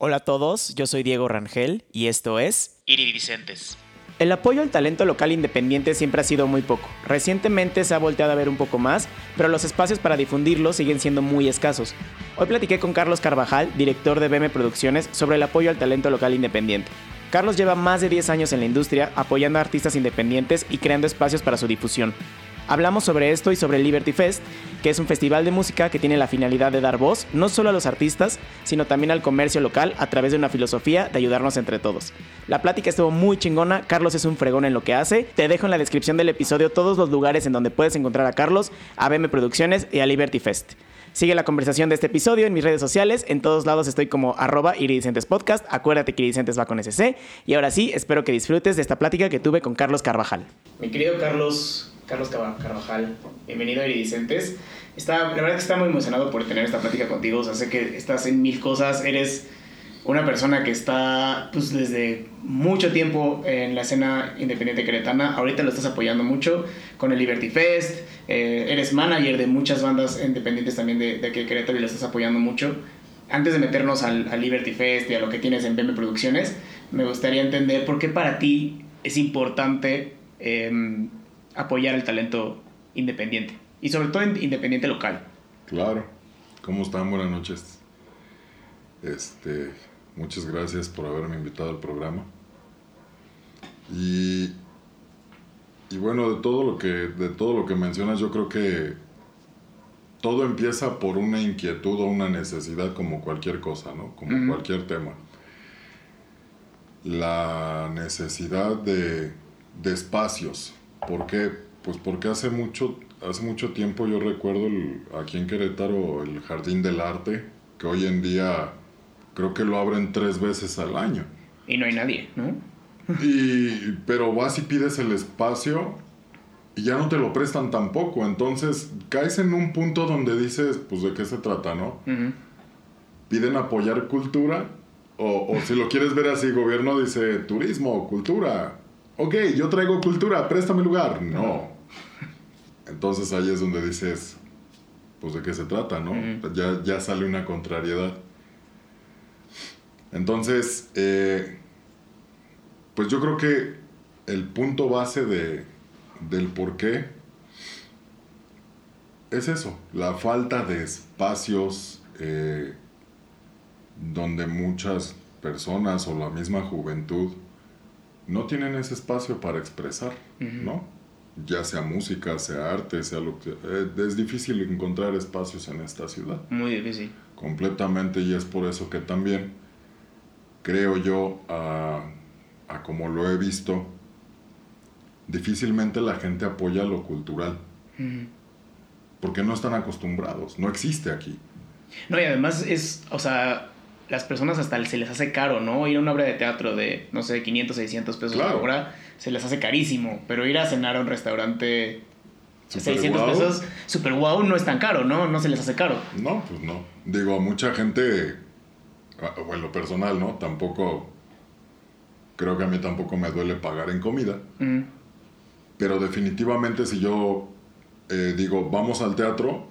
Hola a todos, yo soy Diego Rangel y esto es Iridicentes. El apoyo al talento local independiente siempre ha sido muy poco. Recientemente se ha volteado a ver un poco más, pero los espacios para difundirlo siguen siendo muy escasos. Hoy platiqué con Carlos Carvajal, director de BM Producciones, sobre el apoyo al talento local independiente. Carlos lleva más de 10 años en la industria apoyando a artistas independientes y creando espacios para su difusión. Hablamos sobre esto y sobre Liberty Fest, que es un festival de música que tiene la finalidad de dar voz no solo a los artistas, sino también al comercio local a través de una filosofía de ayudarnos entre todos. La plática estuvo muy chingona, Carlos es un fregón en lo que hace. Te dejo en la descripción del episodio todos los lugares en donde puedes encontrar a Carlos, a BM Producciones y a Liberty Fest. Sigue la conversación de este episodio en mis redes sociales. En todos lados estoy como arroba iridicentes podcast. Acuérdate que iridicentes va con SC. Y ahora sí, espero que disfrutes de esta plática que tuve con Carlos Carvajal. Mi querido Carlos, Carlos Carvajal, bienvenido a Iridicentes. Está, la verdad que está muy emocionado por tener esta plática contigo. O sea, sé que estás en mil cosas. Eres una persona que está pues, desde mucho tiempo en la escena independiente queretana. Ahorita lo estás apoyando mucho con el Liberty Fest. Eh, eres manager de muchas bandas independientes también de, de Querétaro y lo estás apoyando mucho. Antes de meternos al, al Liberty Fest y a lo que tienes en BM Producciones, me gustaría entender por qué para ti es importante eh, apoyar el talento independiente y sobre todo independiente local. Claro. ¿Cómo están? Buenas noches. Este, muchas gracias por haberme invitado al programa. Y, y bueno, de todo lo que de todo lo que mencionas, yo creo que todo empieza por una inquietud o una necesidad como cualquier cosa, ¿no? Como cualquier tema. La necesidad de, de espacios. ¿Por qué? Pues porque hace mucho, hace mucho tiempo yo recuerdo el- aquí en Querétaro el Jardín del Arte, que hoy en día creo que lo abren tres veces al año. Y no hay nadie, ¿no? Y, pero vas y pides el espacio y ya no te lo prestan tampoco. Entonces caes en un punto donde dices, pues de qué se trata, ¿no? Piden apoyar cultura o, o si lo quieres ver así, gobierno dice turismo, cultura. Ok, yo traigo cultura, préstame lugar. No. Entonces ahí es donde dices, pues de qué se trata, ¿no? Ya, ya sale una contrariedad. Entonces, eh, pues yo creo que el punto base de, del por qué es eso, la falta de espacios eh, donde muchas personas o la misma juventud no tienen ese espacio para expresar. ¿no? Ya sea música, sea arte, sea lo que... eh, es difícil encontrar espacios en esta ciudad Muy difícil. completamente y es por eso que también creo yo a, a como lo he visto difícilmente la gente apoya lo cultural porque no están acostumbrados no existe aquí No, y además es, o sea, las personas hasta se les hace caro, ¿no? Ir a una obra de teatro de, no sé, 500, 600 pesos la Claro. obra, se les hace carísimo. Pero ir a cenar a un restaurante Super 600 guau. pesos, super wow, no es tan caro, ¿no? No se les hace caro. no pues no digo a mucha gente a- o en lo personal no tampoco creo que a mí tampoco me duele pagar en comida. Pero definitivamente si yo eh, digo, vamos al teatro,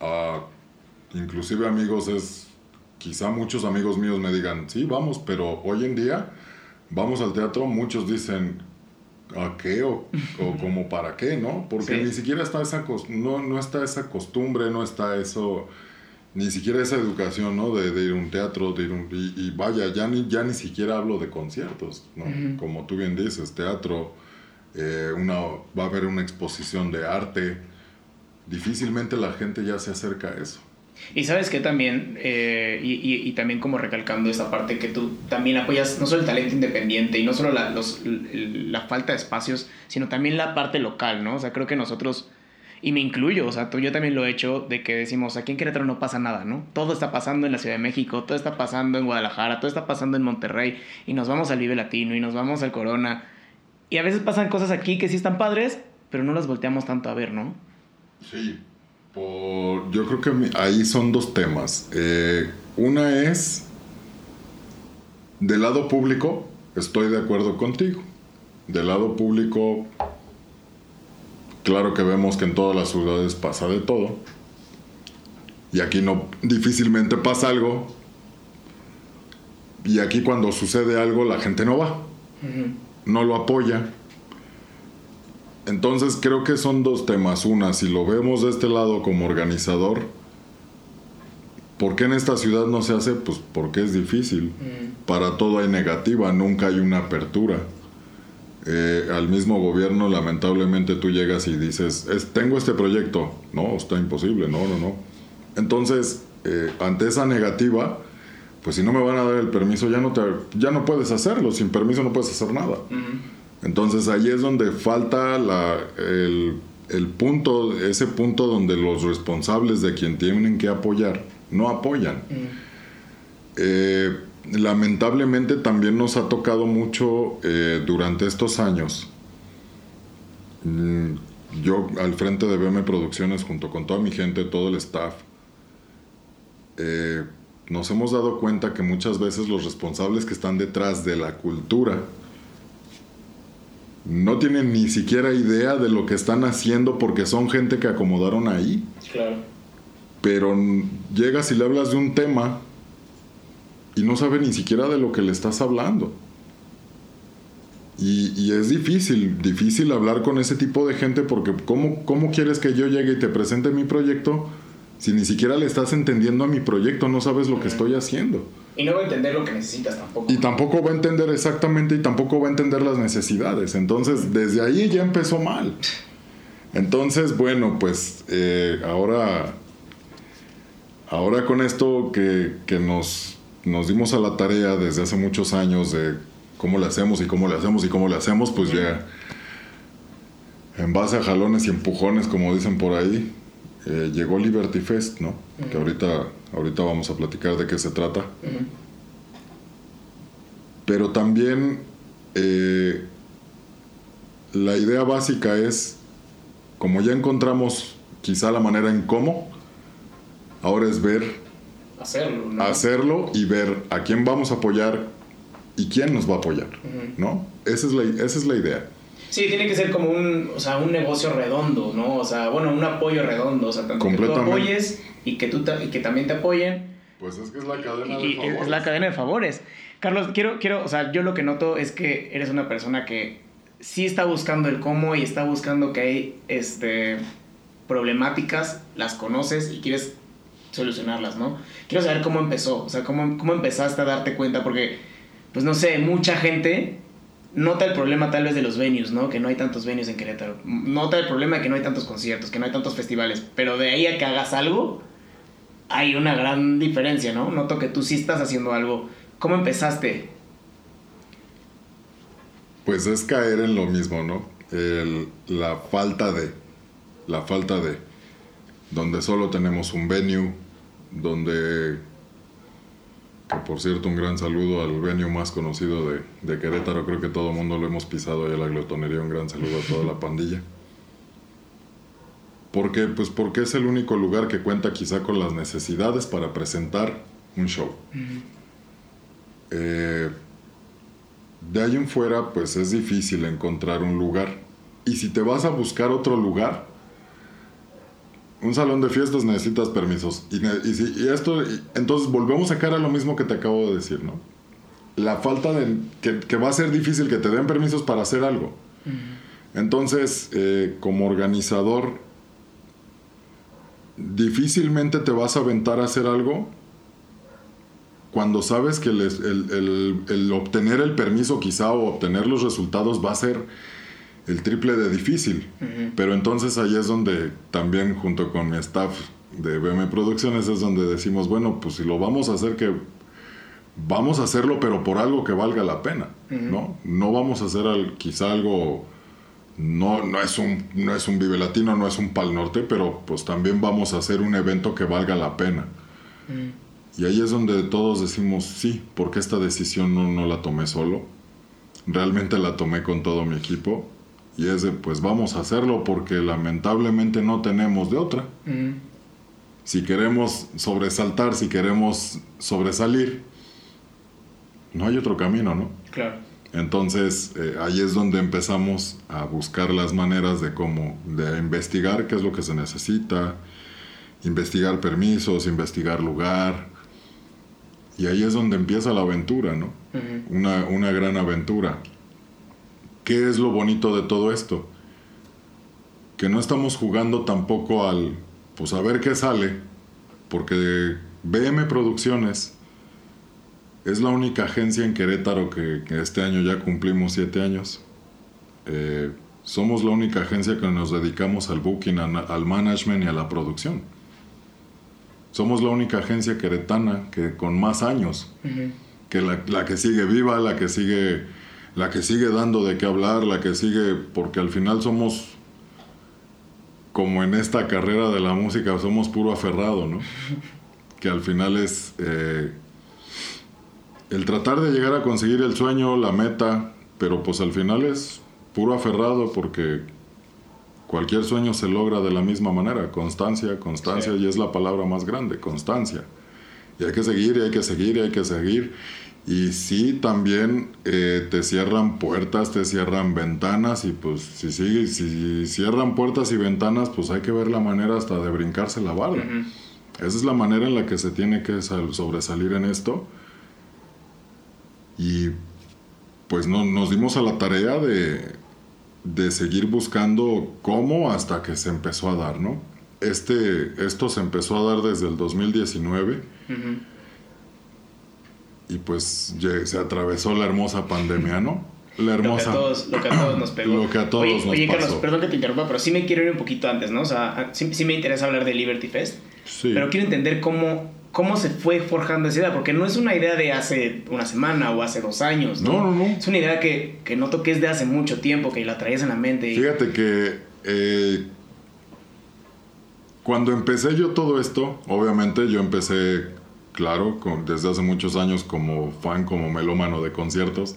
ah, inclusive amigos es, quizá muchos amigos míos me digan, sí, vamos, pero hoy en día vamos al teatro, muchos dicen, ¿a qué? O, o como para qué, ¿no? Porque Sí. ni siquiera está esa, no, no está esa costumbre, no está eso, ni siquiera esa educación, ¿no? De, de ir a un teatro, de ir un- y, y vaya, ya ni, ya ni siquiera hablo de conciertos, ¿no? Como tú bien dices, teatro, eh, una, va a haber una exposición de arte. Difícilmente la gente ya se acerca a eso. Y sabes que también, eh, y, también como recalcando esta parte que tú también apoyas no solo el talento independiente y no solo la, los- falta de espacios, sino también la parte local, ¿no? O sea, creo que nosotros, y me incluyo, o sea, tú, yo también lo he hecho, de que decimos, aquí en Querétaro no pasa nada, ¿no? Todo está pasando en la Ciudad de México, todo está pasando en Guadalajara, todo está pasando en Monterrey, y nos vamos al Vive Latino, y nos vamos al Corona, y a veces pasan cosas aquí que sí están padres, pero no las volteamos tanto a ver, ¿no? Sí. Por, yo creo que ahí son dos temas. Eh, una es, del lado público, estoy de acuerdo contigo. Del lado público, claro que vemos que en todas las ciudades pasa de todo. Y aquí no, difícilmente pasa algo y aquí cuando sucede algo la gente no va, no lo apoya. Entonces creo que son dos temas. Una, si lo vemos de este lado como organizador, ¿por qué en esta ciudad no se hace? Pues porque es difícil. Para todo hay negativa, nunca hay una apertura. Eh, al mismo gobierno, lamentablemente tú llegas y dices, tengo este proyecto. No, está imposible, no, no, no. Entonces, eh, ante esa negativa, pues si no me van a dar el permiso, ya no, te, ya no puedes hacerlo. Sin permiso no puedes hacer nada. Entonces ahí es donde falta el, punto, ese punto donde los responsables de quien tienen que apoyar no apoyan. Eh, lamentablemente también nos ha tocado mucho eh, durante estos años. Mm, yo al frente de BM Producciones junto con toda mi gente, todo el staff, eh, nos hemos dado cuenta que muchas veces los responsables que están detrás de la cultura no tienen ni siquiera idea de lo que están haciendo porque son gente que acomodaron ahí. Claro. Pero llegas y le hablas de un tema y no sabe ni siquiera de lo que le estás hablando. Y, es difícil, difícil hablar con ese tipo de gente porque ¿cómo, ¿cómo quieres que yo llegue y te presente mi proyecto si ni siquiera le estás entendiendo a mi proyecto, no sabes lo que estoy haciendo? Y no va a entender lo que necesitas tampoco. Y tampoco va a entender exactamente y tampoco va a entender las necesidades. Entonces, desde ahí ya empezó mal. Entonces, bueno, pues eh, ahora, ahora con esto que, que nos nos dimos a la tarea desde hace muchos años de cómo le hacemos y cómo le hacemos y cómo le hacemos, pues ya en base a jalones y empujones, como dicen por ahí, eh, llegó Liberty Fest, ¿no? Que ahorita, ahorita vamos a platicar de qué se trata. Pero también eh, la idea básica es, como ya encontramos quizá la manera en cómo, ahora es ver hacerlo, Hacerlo y ver a quién vamos a apoyar y quién nos va a apoyar, ¿no? Esa es, la, esa es la idea. Sí, tiene que ser como un, o sea, un negocio redondo, ¿no? O sea, bueno, un apoyo redondo, o sea, tanto que tú apoyes y que, tú y que también te apoyen. Pues es que es la cadena de favores. Es la cadena de favores. Carlos, quiero, quiero, o sea, yo lo que noto es que eres una persona que sí está buscando el cómo y está buscando que hay este, problemáticas, las conoces y quieres solucionarlas, ¿no? Quiero saber cómo empezó, o sea, cómo, cómo empezaste a darte cuenta, porque, pues no sé, mucha gente nota el problema tal vez de los venues, ¿no? Que no hay tantos venues en Querétaro. Nota el problema de que no hay tantos conciertos, que no hay tantos festivales, pero de ahí a que hagas algo, hay una gran diferencia, ¿no? Noto que tú sí estás haciendo algo. ¿Cómo empezaste? Pues es caer en lo mismo, ¿no? la falta de, la falta de, donde solo tenemos un venue, donde, que por cierto, un gran saludo al venue más conocido de, de Querétaro, creo que todo el mundo lo hemos pisado ahí a la glotonería, un gran saludo a toda la pandilla. ¿Por qué? Pues porque es el único lugar que cuenta quizá con las necesidades para presentar un show. Eh, de ahí en fuera, pues es difícil encontrar un lugar. Y si te vas a buscar otro lugar, un salón de fiestas necesitas permisos. Y, y, esto, entonces volvemos a cara a lo mismo que te acabo de decir, ¿no? La falta de, que, va a ser difícil que te den permisos para hacer algo. Entonces, eh, como organizador, difícilmente te vas a aventar a hacer algo cuando sabes que el, el, obtener el permiso quizá o obtener los resultados va a ser el triple de difícil. Pero entonces ahí es donde también junto con mi staff de BM Producciones es donde decimos, bueno, pues si lo vamos a hacer que vamos a hacerlo pero por algo que valga la pena, ¿no? No vamos a hacer quizá algo no, no, es un, no es un Vive Latino, no es un Pal Norte, pero pues también vamos a hacer un evento que valga la pena. Y ahí es donde todos decimos, sí, porque esta decisión no, no la tomé solo, realmente la tomé con todo mi equipo y es de, pues vamos a hacerlo porque lamentablemente no tenemos de otra. Si queremos sobresaltar, si queremos sobresalir, no hay otro camino, ¿no? Claro. Entonces, eh, ahí es donde empezamos a buscar las maneras de cómo, de investigar qué es lo que se necesita, investigar permisos, investigar lugar, Y ahí es donde empieza la aventura, ¿no? una, una gran aventura. ¿Qué es lo bonito de todo esto? Que no estamos jugando tampoco al, pues a ver qué sale, porque BM Producciones es la única agencia en Querétaro que, este año ya cumplimos siete años. Eh, somos la única agencia que nos dedicamos al booking, al management y a la producción. Somos la única agencia queretana que con más años, que la, la, que sigue viva, la que sigue, la que sigue dando de qué hablar, la que sigue, porque al final somos como en esta carrera de la música, somos puro aferrado, ¿no? que al final es eh, el tratar de llegar a conseguir el sueño, la meta, pero pues al final es puro aferrado porque cualquier sueño se logra de la misma manera, constancia, constancia, y es la palabra más grande, constancia. Y hay que seguir, y hay que seguir, y hay que seguir. Y sí, también eh, te cierran puertas, te cierran ventanas, y pues si, sigue, si cierran puertas y ventanas, pues hay que ver la manera hasta de brincarse la barra. Esa es la manera en la que se tiene que sobresalir en esto. Y pues no, nos dimos a la tarea de, de seguir buscando cómo hasta que se empezó a dar, ¿no? Este, esto se empezó a dar desde el 2019 y pues se atravesó la hermosa pandemia, ¿no? La hermosa. Lo que a todos, lo que a todos nos pegó. Lo que a todos nos oye, Carlos, perdón que te interrumpa, pero sí me quiero ir un poquito antes, ¿no? O sea, sí, sí me interesa hablar de Liberty Fest. Sí. Pero quiero entender cómo, cómo se fue forjando esa idea, porque no es una idea de hace una semana o hace dos años, ¿no? No, no, no. Es una idea que, que noto que es de hace mucho tiempo, que la traías en la mente. Fíjate que eh, cuando empecé yo todo esto, obviamente yo empecé, claro, desde hace muchos años como fan, como melómano de conciertos.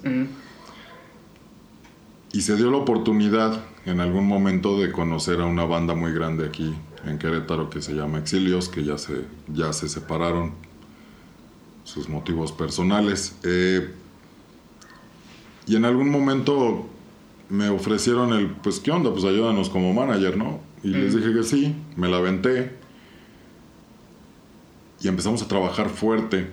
Y se dio la oportunidad en algún momento de conocer a una banda muy grande aquí en Querétaro que se llama Exilios, que ya se, ya se separaron, sus motivos personales. Eh, y en algún momento me ofrecieron el, pues, ¿qué onda? Pues ayúdanos como manager, ¿no? Y les dije que sí, me la aventé. Y empezamos a trabajar fuerte.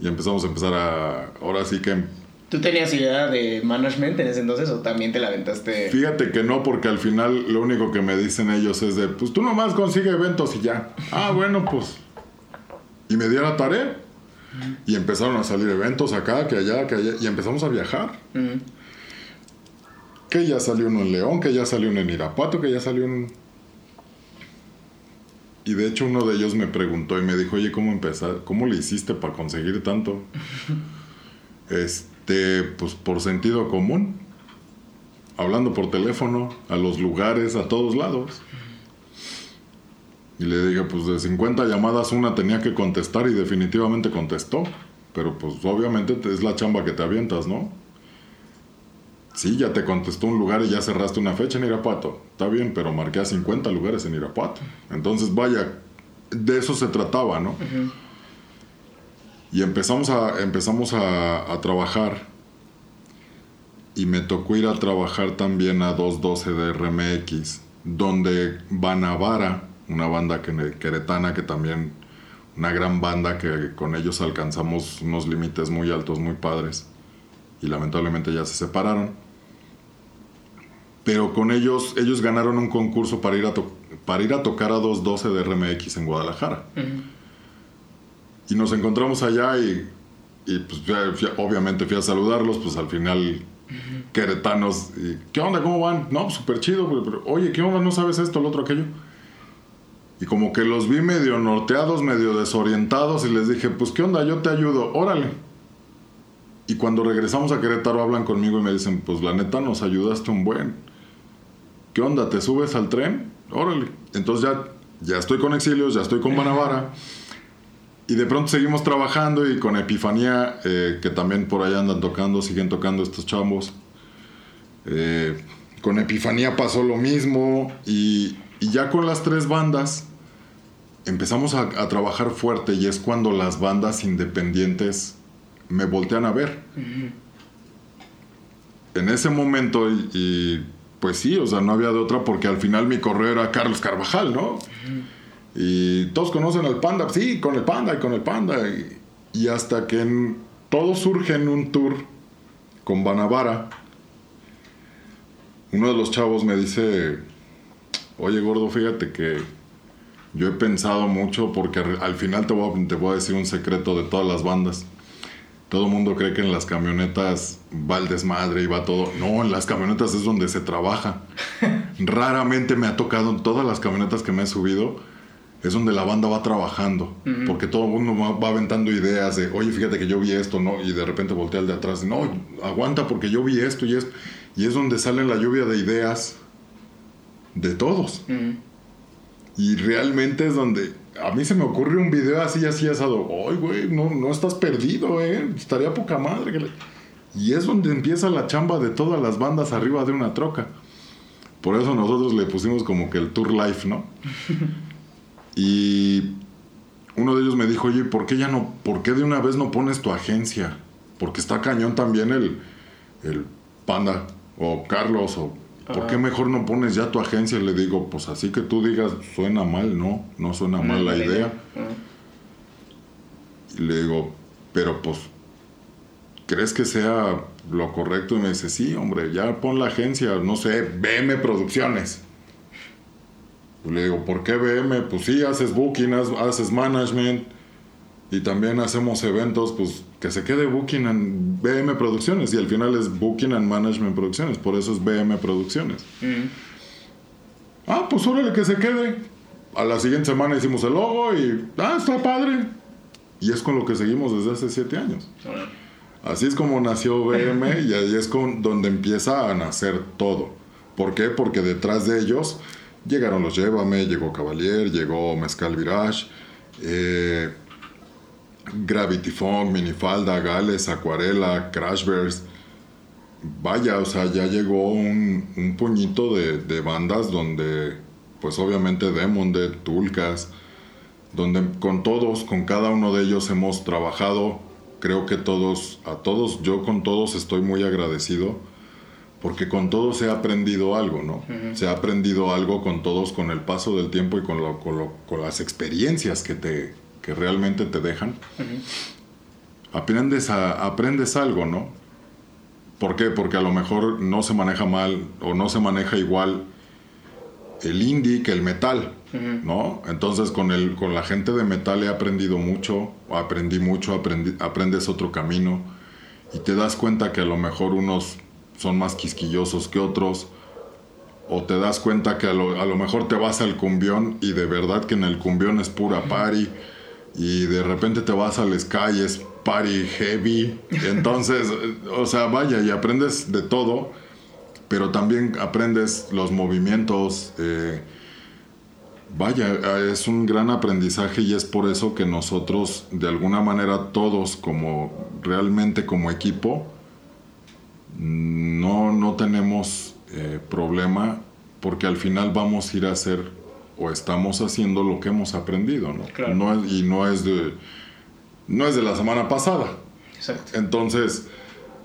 Y empezamos a empezar a, ahora sí que ¿Tú tenías idea de management en ese entonces o también te la aventaste? Fíjate que no, porque al final lo único que me dicen ellos es de, pues tú nomás consigue eventos y ya. Ah, bueno, pues. Y me dio la tarea. Y empezaron a salir eventos acá, que allá, que allá. Y empezamos a viajar. Que ya salió uno en León, que ya salió uno en Irapuato, que ya salió uno... Y de hecho uno de ellos me preguntó y me dijo, oye, ¿cómo empezar? ¿Cómo le hiciste para conseguir tanto? este pues por sentido común, hablando por teléfono, a los lugares, a todos lados. Y le dije, pues de 50 llamadas una tenía que contestar y definitivamente contestó. Pero pues obviamente es la chamba que te avientas, ¿no? Sí, ya te contestó un lugar y ya cerraste una fecha en Irapuato. Está bien, pero marqué a 50 lugares en Irapuato. Entonces, vaya, de eso se trataba, ¿no? Y empezamos a, empezamos a, trabajar. Y me tocó ir a trabajar también a 212 de RMX, donde Banavara, una banda queretana que también, una gran banda que con ellos alcanzamos unos límites muy altos, muy padres. Y lamentablemente ya se separaron. Pero con ellos, ellos ganaron un concurso para ir a, para ir a tocar a 212 de RMX en Guadalajara. Y nos encontramos allá y, y pues obviamente fui a saludarlos, pues al final queretanos. Y, ¿Qué onda? ¿Cómo van? No, súper chido, pero, oye, ¿qué onda? ¿No sabes esto, lo otro, aquello? Y como que los vi medio norteados, medio desorientados y les dije, pues ¿qué onda? Yo te ayudo, órale. Y cuando regresamos a Querétaro hablan conmigo y me dicen, pues la neta nos ayudaste un buen. ¿Qué onda? ¿Te subes al tren? Órale. Entonces ya, ya estoy con Exilios, ya estoy con Banavara. Y de pronto seguimos trabajando y con Epifanía, eh, que también por allá andan tocando, siguen tocando estos chambos. Eh, con Epifanía pasó lo mismo y, ya con las tres bandas empezamos a, trabajar fuerte y es cuando las bandas independientes me voltean a ver. En ese momento, y, pues sí, o sea, no había de otra porque al final mi correo era Carlos Carvajal, ¿no? Y todos conocen al panda, sí, con el panda y con el panda. Y hasta que en- todo surge en un tour con Banavara, uno de los chavos me dice, oye gordo, fíjate que yo he pensado mucho porque al final te voy, a, te voy a decir un secreto de todas las bandas. Todo el mundo cree que en las camionetas va el desmadre y va todo. No, en las camionetas es donde se trabaja. Raramente me ha tocado en todas las camionetas que me he subido. Es donde la banda va trabajando. Porque todo el mundo va, va aventando ideas de, oye, fíjate que yo vi esto, ¿no? Y de repente voltea al de atrás. No, aguanta porque yo vi esto y esto. Y es donde sale la lluvia de ideas de todos. Y realmente es donde a mí se me ocurre un video así, así asado. Ay, güey, no, no estás perdido, ¿eh? Estaría poca madre. que le-". Y es donde empieza la chamba de todas las bandas arriba de una troca. Por eso nosotros le pusimos como que el Tour Life, ¿no? y uno de ellos me dijo, oye, ¿por qué ya no, por qué de una vez no pones tu agencia? Porque está cañón también el, el Panda o Carlos o ¿por qué mejor no pones ya tu agencia? Y le digo, pues así que tú digas, suena mal, no, no suena mal la Mala idea. Ujú. Y le digo, pero pues, ¿crees que sea lo correcto? Y me dice, sí, hombre, ya pon la agencia, no sé, BM Producciones. Y le digo, ¿por qué BM? Pues sí, haces booking, haces management y también hacemos eventos, pues que se quede booking en BM Producciones y al final es booking and management producciones, por eso es BM Producciones. Ujú. Ah, pues órale que se quede. A la siguiente semana hicimos el logo y, ah, está padre. Y es con lo que seguimos desde hace siete años. Así es como nació BM y ahí es con, donde empieza a nacer todo. ¿Por qué? Porque detrás de ellos llegaron los Llévame, llegó Cavalier, llegó Mezcal Virage, eh, Gravity Funk, Minifalda, Gales, Acuarela, Crashverse. Vaya, o sea, ya llegó un, puñito de, bandas donde, pues obviamente Demon de Tulcas, donde con todos, con cada uno de ellos hemos trabajado. Creo que todos, a todos, yo con todos estoy muy agradecido, porque con todos he aprendido algo, ¿no? Se ha aprendido algo con todos, con el paso del tiempo y con, lo- con, lo- con las experiencias que, te, que realmente te dejan. Aprendes, a- aprendes algo, ¿no? ¿Por qué? Porque a lo mejor no se maneja mal o no se maneja igual el indie que el metal, ¿no? Entonces con, el, con la gente de metal he aprendido mucho, aprendí mucho, aprendí- aprendes otro camino y te das cuenta que a lo mejor unos son más quisquillosos que otros o te das cuenta que a lo, a lo mejor te vas al cumbión y de verdad que en el cumbión es pura party y de repente te vas al sky es party heavy. Entonces, o sea, vaya y aprendes de todo, pero también aprendes los movimientos. eh, vaya, es un gran aprendizaje y es por eso que nosotros, de alguna manera, todos como realmente como equipo, no, no tenemos eh, problema porque al final vamos a ir a hacer o estamos haciendo lo que hemos aprendido, ¿no? Claro. No es- y no es de no es de la semana pasada. Exacto. Entonces,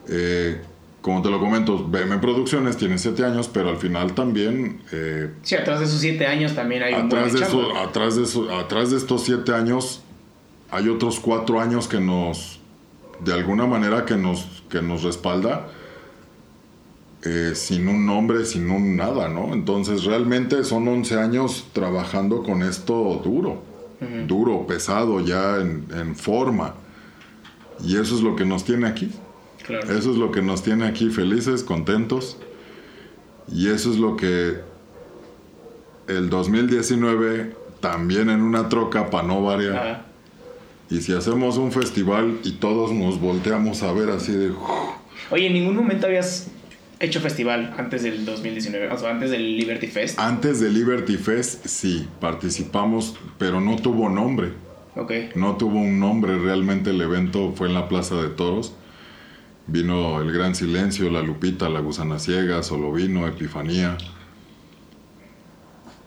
eh, como te lo comento, BM Producciones tiene siete años, pero al final también eh, Sí, atrás de esos siete años también hay un buen atrás de, eso- atrás, de eso- atrás de estos siete años hay otros cuatro años que nos, de alguna manera, que nos, que nos respalda eh, sin un nombre, sin un nada, ¿no? Entonces realmente son 11 años trabajando con esto duro, duro, pesado, ya en, en forma. Y eso es lo que nos tiene aquí. Claro. Eso es lo que nos tiene aquí felices, contentos. Y eso es lo que el 2019 también en una troca para no variar. Y si hacemos un festival y todos nos volteamos a ver así de... Oye, ¿en ningún momento habías hecho festival antes del 2019? O sea, antes del Liberty Fest. Antes de Liberty Fest sí, participamos, pero no tuvo nombre. Ok. No tuvo un nombre, realmente el evento fue en la Plaza de Toros. Vino El Gran Silencio, La Lupita, La Gusana Ciega, Solo Vino, Epifanía.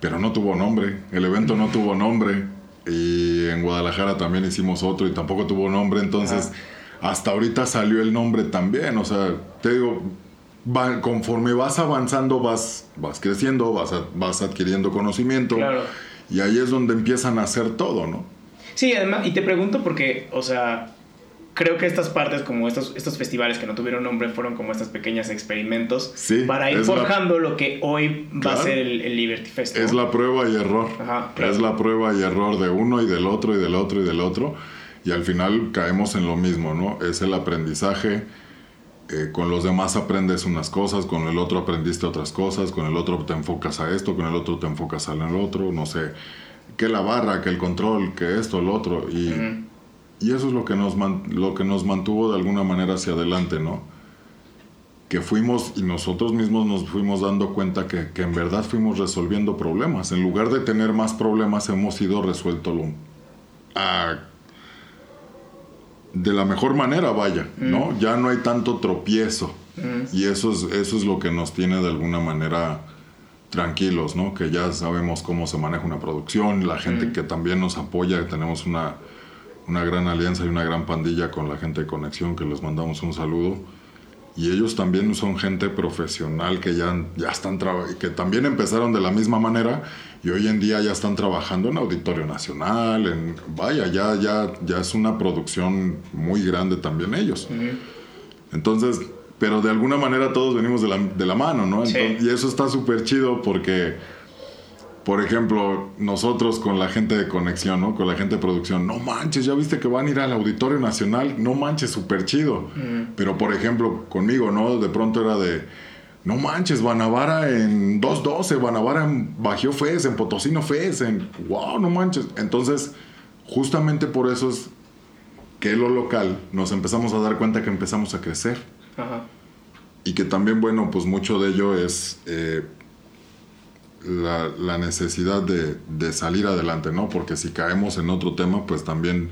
Pero no tuvo nombre, el evento no tuvo nombre. Y en Guadalajara también hicimos otro y tampoco tuvo nombre. Entonces, hasta ahorita salió el nombre también. O sea, te digo, va- conforme vas avanzando, vas, vas creciendo, vas, a- vas adquiriendo conocimiento. Claro. Y ahí es donde empiezan a hacer todo, ¿no? Sí, además, y te pregunto porque, o sea, creo que estas partes, como estos, estos festivales que no tuvieron nombre, fueron como estos pequeños experimentos Sí, para ir la- forjando lo que hoy va a ser el, el Liberty Fest. ¿no? Es la prueba y error. Ajá, claro. Es la prueba y error de uno y del otro y del otro y del otro. Y al final caemos en lo mismo, ¿no? Es el aprendizaje. Eh, con los demás aprendes unas cosas, con el otro aprendiste otras cosas, con el otro te enfocas a esto, con el otro te enfocas al otro, no sé. Que la barra, que el control, que esto, el otro. Y, y eso es lo que, nos man- lo que nos mantuvo de alguna manera hacia adelante, ¿no? que fuimos y nosotros mismos nos fuimos dando cuenta que, que en verdad fuimos resolviendo problemas. En lugar de tener más problemas, hemos ido resuelto de la mejor manera, vaya, ¿no? Ya no hay tanto tropiezo. Y eso es, eso es lo que nos tiene de alguna manera tranquilos, ¿no? Que ya sabemos cómo se maneja una producción, la gente que también nos apoya, tenemos una, una gran alianza y una gran pandilla con la gente de Conexión, que les mandamos un saludo. Y ellos también son gente profesional que ya, ya están que también empezaron de la misma manera y hoy en día ya están trabajando en Auditorio Nacional, en vaya, ya, ya, ya es una producción muy grande también ellos. Entonces, pero de alguna manera todos venimos de la, de la mano, ¿no? Sí. Y eso está súper chido porque, por ejemplo, nosotros con la gente de conexión, ¿no? Con la gente de producción, no manches, ya viste que van a ir al Auditorio Nacional, no manches, súper chido. Pero, por ejemplo, conmigo, ¿no? De pronto era de, no manches, Banavara en 212, Banavara en Bajío Fez, en Potosino Fez, en, wow, no manches. Entonces, justamente por eso es que lo local nos empezamos a dar cuenta que empezamos a crecer. Ajá. Y que también, bueno, pues mucho de ello es eh, la, la necesidad de, de salir adelante, ¿no? Porque si caemos en otro tema, pues también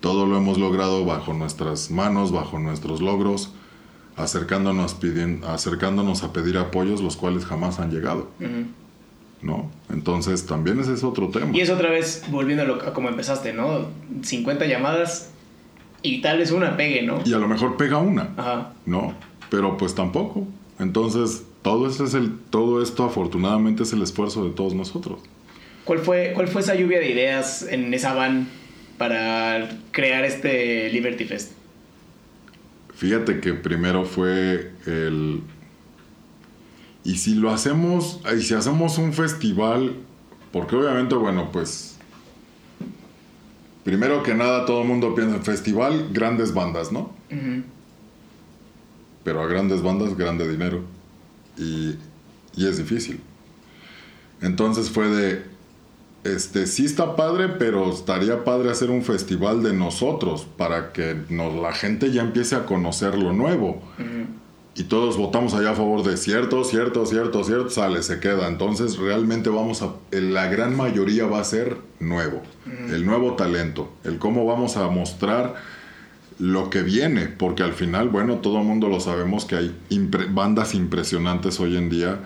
todo lo hemos logrado bajo nuestras manos, bajo nuestros logros, acercándonos, acercándonos a pedir apoyos, los cuales jamás han llegado. ¿no? Entonces también ese es otro tema. Y es otra vez volviendo a, lo- a como empezaste, ¿no? 50 llamadas y tal vez una pegue, ¿no? Y a lo mejor pega una, Ajá. ¿no? Pero pues tampoco. Entonces, todo, eso es el, todo esto afortunadamente es el esfuerzo de todos nosotros. ¿Cuál fue, ¿Cuál fue esa lluvia de ideas en esa van para crear este Liberty Fest? Fíjate que primero fue el... Y si lo hacemos, y si hacemos un festival, porque obviamente, bueno, pues... Primero que nada, todo el mundo piensa en festival, grandes bandas, ¿no? Pero a grandes bandas, grande dinero. Y, y es difícil. Entonces fue de, este, sí está padre, pero estaría padre hacer un festival de nosotros para que nos, la gente ya empiece a conocer lo nuevo. Y todos votamos allá a favor de cierto, cierto, cierto, cierto, sale, se queda. Entonces realmente vamos a, la gran mayoría va a ser nuevo, el nuevo talento, el cómo vamos a mostrar lo que viene, porque al final, bueno, todo el mundo lo sabemos que hay impre- bandas impresionantes hoy en día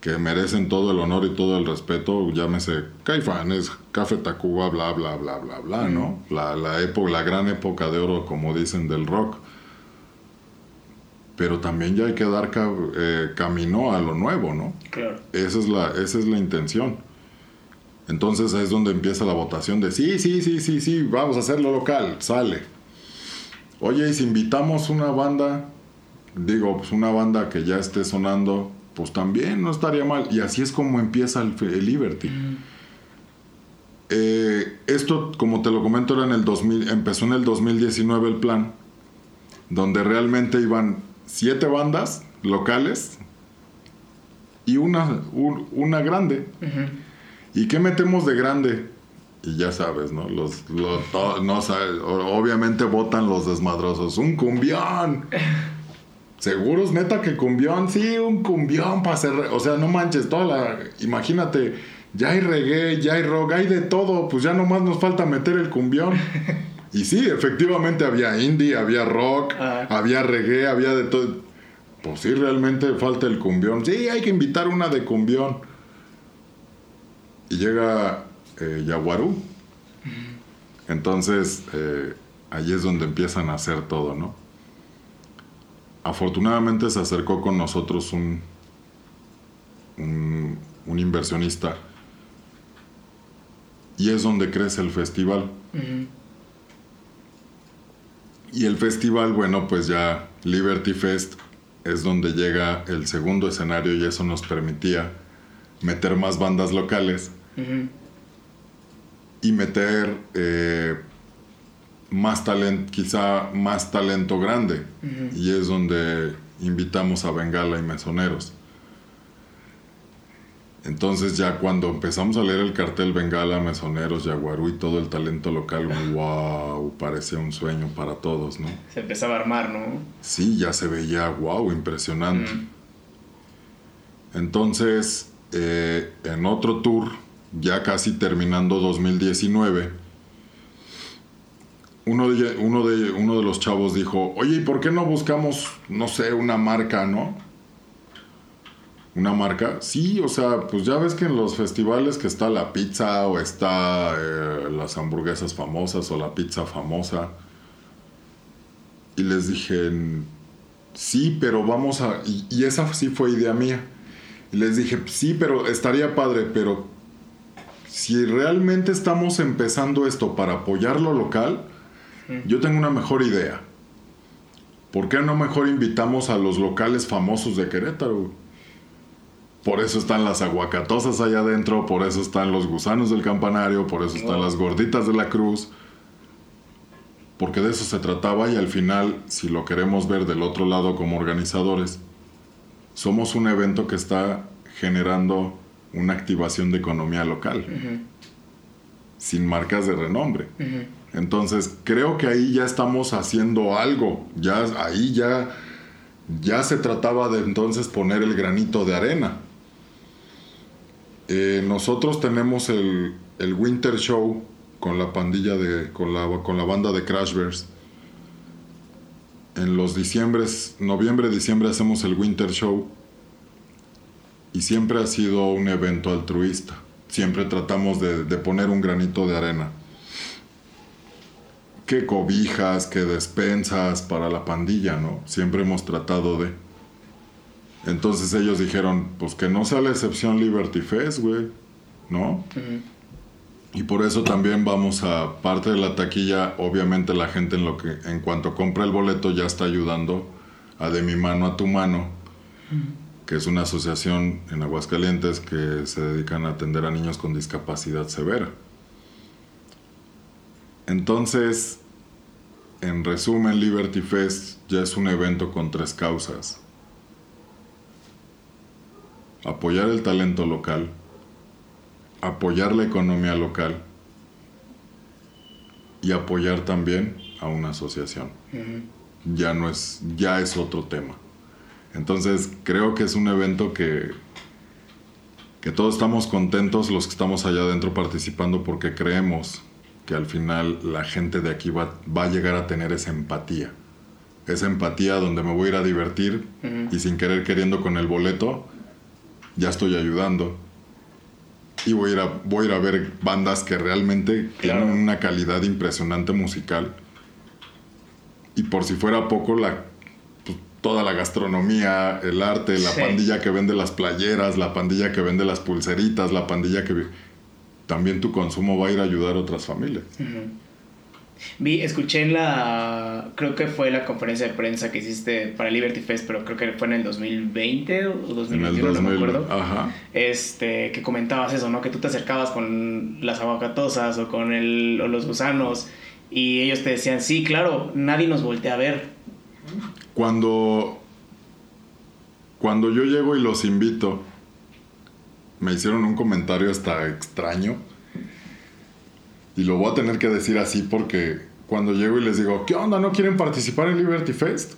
que merecen todo el honor y todo el respeto, llámese Caifanes, Café Tacuba, bla, bla, bla, bla, bla, ¿no? La, la, época, la gran época de oro, como dicen, del rock. Pero también ya hay que dar ca- eh, camino a lo nuevo, ¿no? Claro. Esa es la, esa es la intención. Entonces es donde empieza la votación de sí, sí, sí, sí, sí, vamos a hacerlo local, sale. Oye, y si invitamos una banda, digo, pues una banda que ya esté sonando, pues también no estaría mal. Y así es como empieza el, Liberty. Eh, esto, como te lo comento, era en el 2000, empezó en el 2019 el plan, donde realmente iban siete bandas locales y una, un- una grande. ¿Y qué metemos de grande? Y ya sabes, ¿no? Los, los- to- no sabes, obviamente votan los desmadrosos. ¡Un cumbión! ¿Seguros, neta, que cumbión? Sí, un cumbión para hacer... O sea, no manches, toda la... Imagínate, ya hay reggae, ya hay rock, hay de todo. Pues ya nomás nos falta meter el cumbión. Y sí, efectivamente había indie, había rock, Ah. había reggae, había de todo. Pues sí, realmente falta el cumbión. Sí, hay que invitar una de cumbión. Y llega eh, Yaguarú. Entonces, eh, ahí es donde empiezan a hacer todo, ¿no? Afortunadamente se acercó con nosotros un, un, un inversionista. Y es donde crece el festival. Y el festival, bueno, pues ya Liberty Fest es donde llega el segundo escenario y eso nos permitía meter más bandas locales y meter eh, más talento, quizá más talento grande. Y es donde invitamos a Bengala y Mesoneros. Entonces ya cuando empezamos a leer el cartel Bengala, Mesoneros, Yaguarú y todo el talento local, wow, parecía un sueño para todos, ¿no? Se empezaba a armar, ¿no? Sí, ya se veía, wow, impresionante. Entonces, eh, en otro tour, ya casi terminando 2019, uno de, uno, de, uno de los chavos dijo, oye, ¿y por qué no buscamos, no sé, una marca, no? una marca. Sí, o sea, pues ya ves que en los festivales que está la pizza o está eh, las hamburguesas famosas o la pizza famosa. Y les dije, sí, pero vamos a... Y, esa sí fue idea mía. Les dije, sí, pero estaría padre, pero si realmente estamos empezando esto para apoyar lo local, yo tengo una mejor idea. ¿Por qué no mejor invitamos a los locales famosos de Querétaro? Por eso están las aguacatosas allá adentro, por eso están los gusanos del campanario, por eso están las gorditas de la cruz. Porque de eso se trataba y al final, si lo queremos ver del otro lado como organizadores, somos un evento que está generando una activación de economía local, sin marcas de renombre. Entonces, creo que ahí ya estamos haciendo algo, ya ahí ya ya se trataba de entonces poner el granito de arena. Eh, nosotros tenemos el, Winter Show con la pandilla de. con la, con la banda de Crashverse. En los diciembres, noviembre, diciembre hacemos el Winter Show. Y siempre ha sido un evento altruista. Siempre tratamos de, de poner un granito de arena. Que cobijas, que despensas para la pandilla, ¿no? Siempre hemos tratado de. Entonces ellos dijeron, pues que no sea la excepción Liberty Fest, güey, ¿no? Y por eso también vamos a parte de la taquilla, obviamente la gente en lo que en cuanto compra el boleto ya está ayudando a de mi mano a tu mano, que es una asociación en Aguascalientes que se dedican a atender a niños con discapacidad severa. Entonces, en resumen, Liberty Fest ya es un evento con tres causas apoyar el talento local, apoyar la economía local y apoyar también a una asociación. Ya no es, ya es otro tema. Entonces creo que es un evento que, que todos estamos contentos, los que estamos allá adentro participando, porque creemos que al final la gente de aquí va, va a llegar a tener esa empatía. Esa empatía donde me voy a ir a divertir y sin querer queriendo con el boleto, ya estoy ayudando. Y voy a ir a, voy a, ir a ver bandas que realmente tienen una calidad impresionante musical. Y por si fuera poco, la, toda la gastronomía, el arte, la pandilla que vende las playeras, la pandilla que vende las pulseritas, la pandilla que... También tu consumo va a ir a ayudar a otras familias. Vi, escuché en la, creo que fue la conferencia de prensa que hiciste para Liberty Fest, pero creo que fue en el 2020 o 2021, no me acuerdo. Ajá. Este, que comentabas eso, ¿no? Que tú te acercabas con las aguacatosas o con el, los gusanos y ellos te decían, sí, claro, nadie nos voltea a ver. Cuando, cuando yo llego y los invito, me hicieron un comentario hasta extraño y lo voy a tener que decir así porque cuando llego y les digo, ¿qué onda? ¿No quieren participar en Liberty Fest?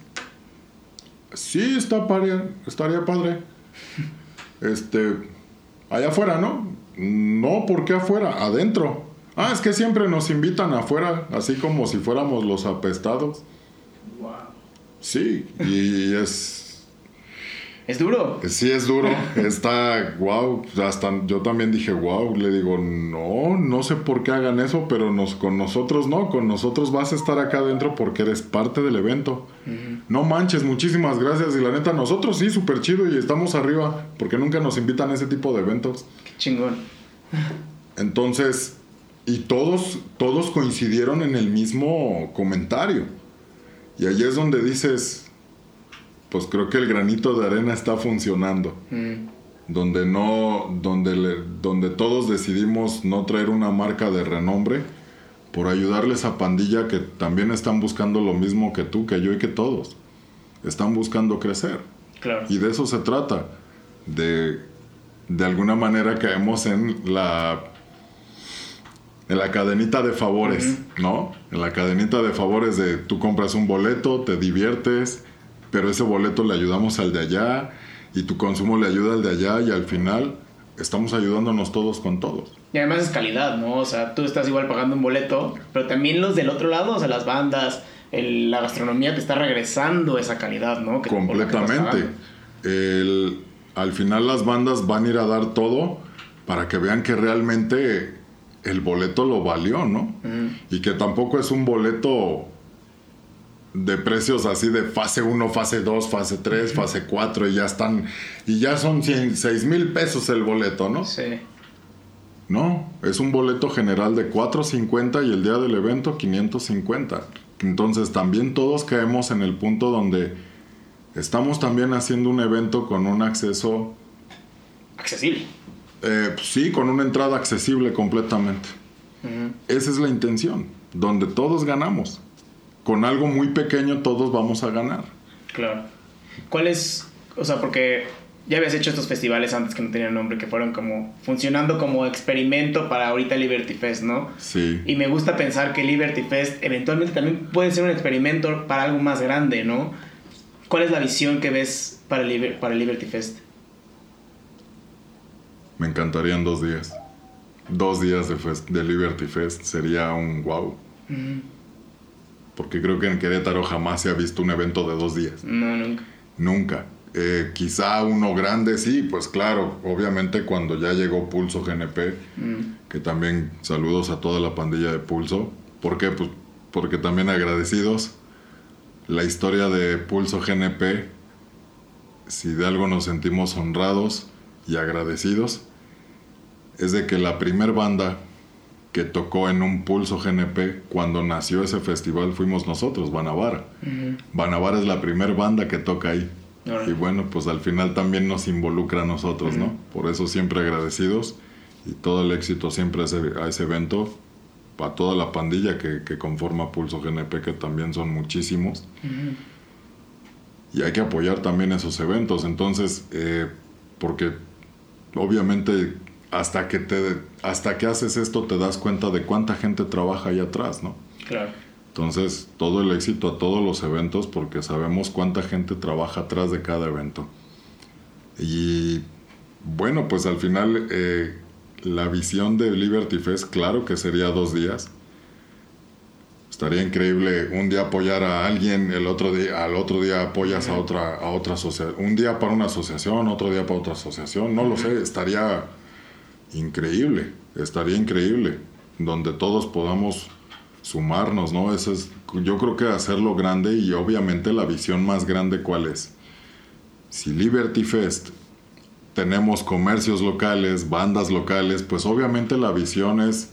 Sí, está padre, estaría padre. Este, allá afuera, ¿no? No, ¿por qué afuera? Adentro. Ah, es que siempre nos invitan afuera, así como si fuéramos los apestados. Wow. Sí, y es ¿Es duro? Sí, es duro. Está, wow. Hasta yo también dije, wow. Le digo, no, no sé por qué hagan eso, pero nos, con nosotros no. Con nosotros vas a estar acá adentro porque eres parte del evento. No manches, muchísimas gracias. Y la neta, nosotros sí, súper chido y estamos arriba porque nunca nos invitan a ese tipo de eventos. Qué chingón. Entonces, y todos, todos coincidieron en el mismo comentario. Y ahí es donde dices, pues creo que el granito de arena está funcionando. Mm, Donde no, donde, le- donde todos decidimos no traer una marca de renombre por ayudarles a pandilla que también están buscando lo mismo que tú, que yo y que todos. Están buscando crecer. claro. Y de eso se trata. De, de alguna manera caemos en la en la cadenita de favores, ¿no? En la cadenita de favores de tú compras un boleto, te diviertes, pero ese boleto le ayudamos al de allá y tu consumo le ayuda al de allá y al final estamos ayudándonos todos con todos. Y además es calidad, ¿no? O sea, tú estás igual pagando un boleto, pero también los del otro lado, o sea, las bandas, el- la gastronomía te está regresando esa calidad, ¿no? Que- Completamente. El- al final las bandas van a ir a dar todo para que vean que realmente el boleto lo valió, ¿no? Y que tampoco es un boleto de precios así de fase 1, fase 2, fase 3, fase 4 y ya están, y ya son 6 mil pesos el boleto, ¿no? Sí. No, es un boleto general de 450 y el día del evento 550. Entonces también todos caemos en el punto donde estamos también haciendo un evento con un acceso, Accesible. Eh, pues sí, con una entrada accesible completamente. Esa es la intención, donde todos ganamos. Con algo muy pequeño todos vamos a ganar. Claro. ¿Cuál es, o sea, porque ya habías hecho estos festivales antes que no tenían nombre, que fueron como funcionando como experimento para ahorita Liberty Fest, ¿no? Sí. Y me gusta pensar que Liberty Fest eventualmente también puede ser un experimento para algo más grande, ¿no? ¿Cuál es la visión que ves para, Liber- para Liberty Fest? Me encantarían dos días. Dos días de, fest- de Liberty Fest sería un wow. Porque creo que en Querétaro jamás se ha visto un evento de dos días. No, nunca. Nunca. Eh, quizá uno grande, sí, pues claro. Obviamente cuando ya llegó Pulso GNP, que también saludos a toda la pandilla de Pulso. ¿Por qué? Pues porque también agradecidos. La historia de Pulso GNP, si de algo nos sentimos honrados y agradecidos, es de que la primer banda que tocó en un Pulso GNP cuando nació ese festival fuimos nosotros, Banavara. Banavara es la primer banda que toca ahí. Y bueno, pues al final también nos involucra a nosotros, ¿no? Por eso siempre agradecidos y todo el éxito siempre a ese, a ese evento, a toda la pandilla que, que conforma Pulso GNP, que también son muchísimos. Y hay que apoyar también esos eventos. Entonces, eh, porque obviamente hasta que, te, hasta que haces esto te das cuenta de cuánta gente trabaja ahí atrás, ¿no? Claro. Entonces, todo el éxito a todos los eventos porque sabemos cuánta gente trabaja atrás de cada evento. Y bueno, pues al final eh, la visión de Liberty Fest, claro que sería dos días. Estaría increíble un día apoyar a alguien, el otro día, al otro día apoyas a otra, a otra asociación. Un día para una asociación, otro día para otra asociación. No lo sé, estaría increíble, estaría increíble. Donde todos podamos sumarnos, ¿no? Eso es, yo creo que hacerlo grande y obviamente la visión más grande cuál es. Si Liberty Fest tenemos comercios locales, bandas locales, pues obviamente la visión es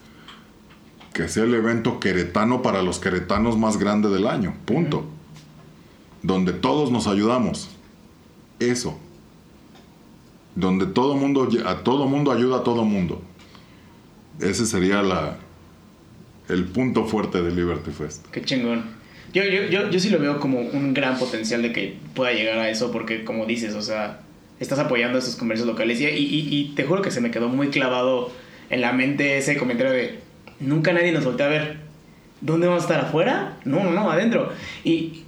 que sea el evento queretano para los queretanos más grande del año, punto. Donde todos nos ayudamos. Eso. Donde todo mundo, a todo mundo ayuda a todo mundo. Ese sería la, el punto fuerte de Liberty Fest. Qué chingón. Yo, yo, yo, yo sí lo veo como un gran potencial de que pueda llegar a eso, porque como dices, o sea, estás apoyando a esos comercios locales y, y, te juro que se me quedó muy clavado en la mente ese comentario de nunca nadie nos voltea a ver. ¿Dónde vamos a estar? ¿Afuera? No, no, no, adentro. Y,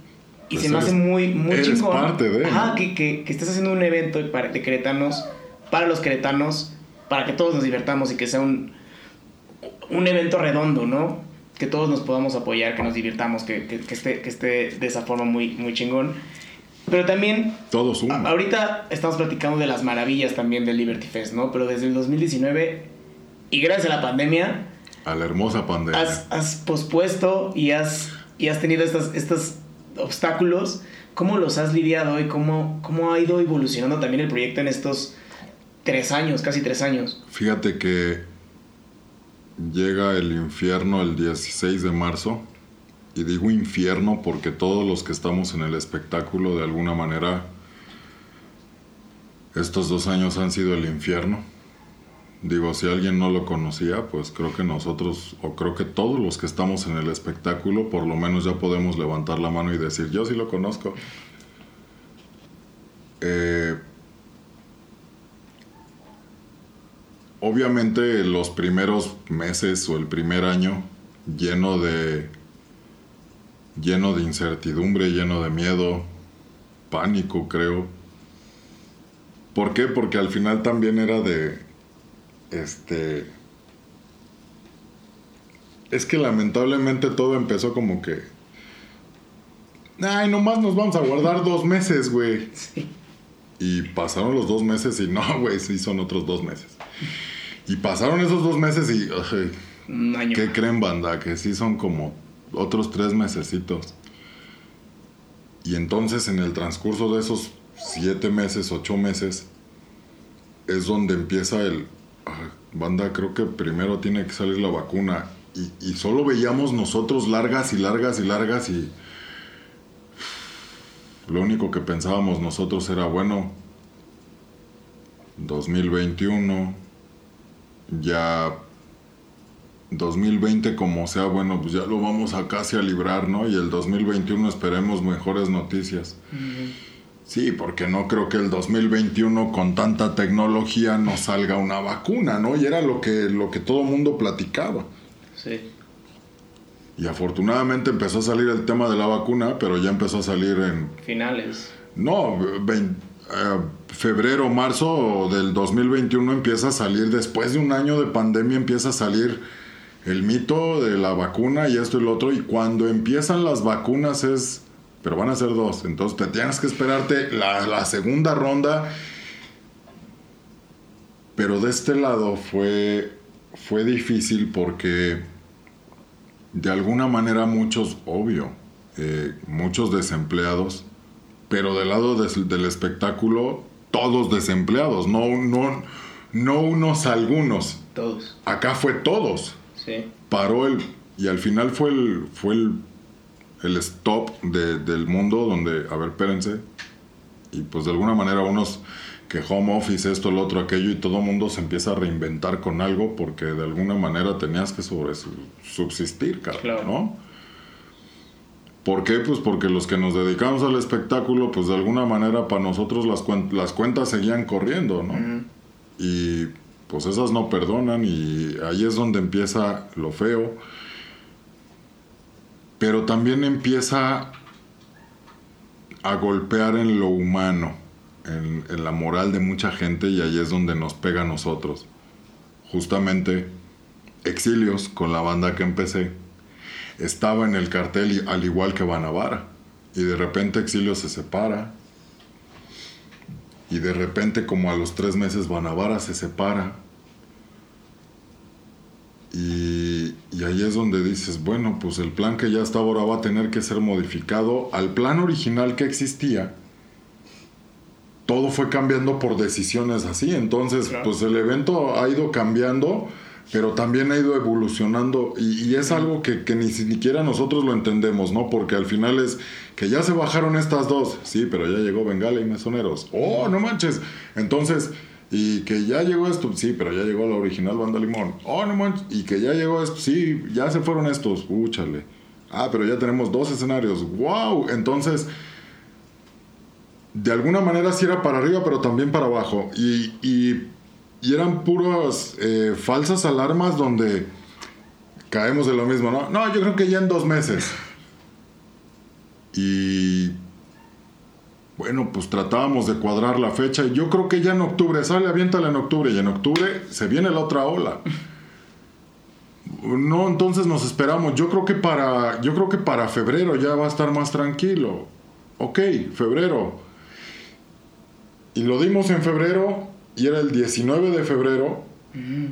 y Pues se me hace muy, muy eres chingón. parte de, Ajá, ¿no? que, que, que estés haciendo un evento para, de queretanos, para los queretanos, para que todos nos divertamos y que sea un, un evento redondo, ¿no? Que todos nos podamos apoyar, que nos divirtamos, que, que, que esté, que esté de esa forma muy, muy chingón. Pero también, Todos uno. ahorita estamos platicando de las maravillas también del Liberty Fest, ¿no? Pero desde el 2019 y gracias a la pandemia, A la hermosa pandemia. has, has pospuesto y has, y has tenido estos obstáculos. ¿Cómo los has lidiado y cómo, cómo ha ido evolucionando también el proyecto en estos tres años, casi tres años? Fíjate que llega el infierno el 16 de marzo y digo infierno porque todos los que estamos en el espectáculo de alguna manera, estos dos años han sido el infierno. Digo, si alguien no lo conocía, pues creo que nosotros, o creo que todos los que estamos en el espectáculo, por lo menos ya podemos levantar la mano y decir, yo sí lo conozco. Eh, obviamente los primeros meses o el primer año lleno de lleno de incertidumbre, lleno de miedo, pánico, creo. ¿Por qué? Porque al final también era de este es que lamentablemente todo empezó como que ay, nomás nos vamos a guardar dos meses, güey. Y pasaron los dos meses y no, güey, sí son otros dos meses. Y pasaron esos dos meses y... ¿Qué creen, banda? Que sí son como otros tres mesecitos. Y entonces en el transcurso de esos siete meses, ocho meses, es donde empieza el... banda, creo que primero tiene que salir la vacuna. Y, solo veíamos nosotros largas y largas y largas y... Lo único que pensábamos nosotros era, bueno, 2021, ya 2020 como sea, bueno, pues ya lo vamos a casi a librar, ¿no? Y el 2021 esperemos mejores noticias. Sí, porque no creo que el 2021 con tanta tecnología nos salga una vacuna, ¿no? Y era lo que, lo que todo mundo platicaba. Sí. Y afortunadamente empezó a salir el tema de la vacuna, pero ya empezó a salir en... Finales. No, 20, eh, febrero, marzo del 2021 empieza a salir, después de un año de pandemia empieza a salir el mito de la vacuna y esto y lo otro, y cuando empiezan las vacunas es, pero van a ser dos, entonces te tienes que esperarte la, la segunda ronda, pero de este lado fue, fue difícil porque de alguna manera muchos, obvio, eh, muchos desempleados, pero del lado del espectáculo, todos desempleados, no, no, no unos algunos. Todos. Acá fue todos. Sí. Paró el. Y al final fue el, fue el, el stop del mundo donde, a ver, espérense. Y pues de alguna manera unos que home office, esto, lo otro, aquello, y todo mundo se empieza a reinventar con algo porque de alguna manera tenías que sobre subsistir, claro. ¿no? ¿Por qué? Pues porque los que nos dedicamos al espectáculo, pues de alguna manera para nosotros las, las cuentas seguían corriendo, ¿no? Y pues esas no perdonan y ahí es donde empieza lo feo. Pero también empieza a golpear en lo humano, en, la moral de mucha gente y ahí es donde nos pega a nosotros. Justamente, exilios con la banda que empecé estaba en el cartel al igual que Banavara. Y de repente Exilio se separa. Y de repente como a los tres meses Banavara se separa. Y, y, ahí es donde dices, bueno, pues el plan que ya está ahora va a tener que ser modificado al plan original que existía. Todo fue cambiando por decisiones así. Entonces, pues el evento ha ido cambiando pero también ha ido evolucionando y, es algo que, ni siquiera nosotros lo entendemos, ¿no? Porque al final es que ya se bajaron estas dos, sí, pero ya llegó Bengala y Mesoneros, oh, no manches, entonces, y que ya llegó esto, sí, pero ya llegó la original Banda Limón, oh, no y que ya llegó esto, sí, ya se fueron estos, úchale, ah, pero ya tenemos dos escenarios, wow, entonces de alguna manera sí era para arriba, pero también para abajo. Y, y y eran puras eh, falsas alarmas donde caemos de lo mismo, ¿no? No, yo creo que ya en dos meses. Y bueno, pues tratábamos de cuadrar la fecha. Yo creo que ya en octubre, sale, aviéntala en octubre. Y en octubre se viene la otra ola. No, entonces nos esperamos. Yo creo que para, yo creo que para febrero ya va a estar más tranquilo. Ok, febrero. Y lo dimos en febrero y era el 19 de febrero.